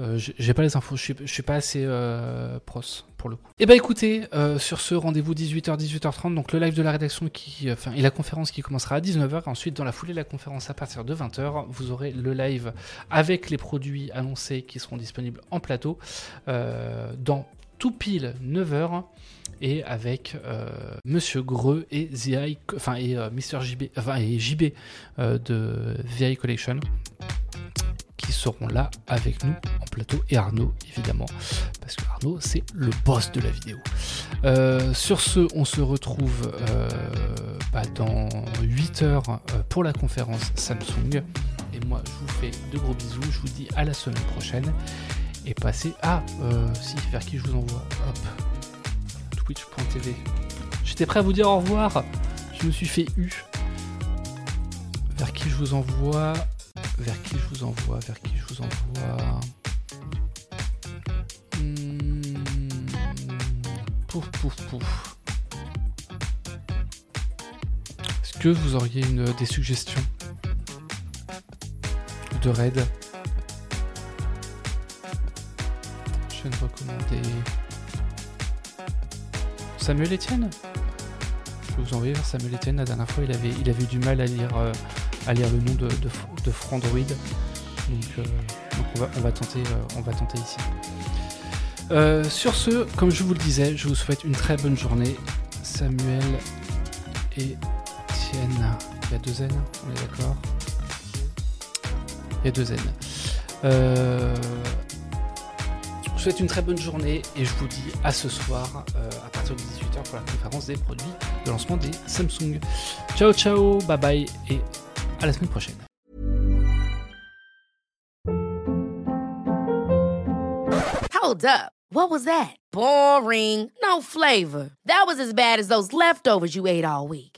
S2: Euh, j'ai- pas les infos, je suis, suis pas assez euh, pros pour le coup. Et bah écoutez, euh, sur ce rendez-vous 18h 18h30, donc le live de la rédaction qui, euh, enfin et la conférence qui commencera à 19h. Ensuite dans la foulée de la conférence à partir de 20h, vous aurez le live avec les produits annoncés qui seront disponibles en plateau dans tout pile 9h et avec euh, Monsieur Greux et ZI, enfin et euh, JB, JB euh, de VI Collection qui seront là avec nous en plateau. Et Arnaud évidemment parce que Arnaud c'est le boss de la vidéo. Sur ce, on se retrouve bah, dans 8 heures pour la conférence Samsung. Et moi je vous fais de gros bisous, je vous dis à la semaine prochaine et passez ah euh, si vers qui je vous envoie hop twitch.tv. J'étais prêt à vous dire au revoir. Je me suis fait U. Vers qui je vous envoie? Vers qui je vous envoie? Vers qui je vous envoie? Hmm, pouf. Est-ce que vous auriez une, des suggestions de raid? Chaîne recommandée. Samuel Etienne Je vous envoyer vers Samuel Etienne. La dernière fois, il avait, il avait eu du mal à lire, euh, à lire le nom de, de, euh, donc on, va, on, va tenter, euh, on va tenter ici. Sur ce, comme je vous le disais, je vous souhaite une très bonne journée. Samuel et Etienne. Il y a deux N, on est d'accord? Il y a deux N. vous souhaite une très bonne journée et je vous dis à ce soir euh, à partir de 18h pour la conférence des produits de lancement des Samsung. Ciao ciao, bye bye et à la semaine prochaine.
S4: Hold up. What was that? Boring. No flavor. That was as bad as those leftovers you ate all week.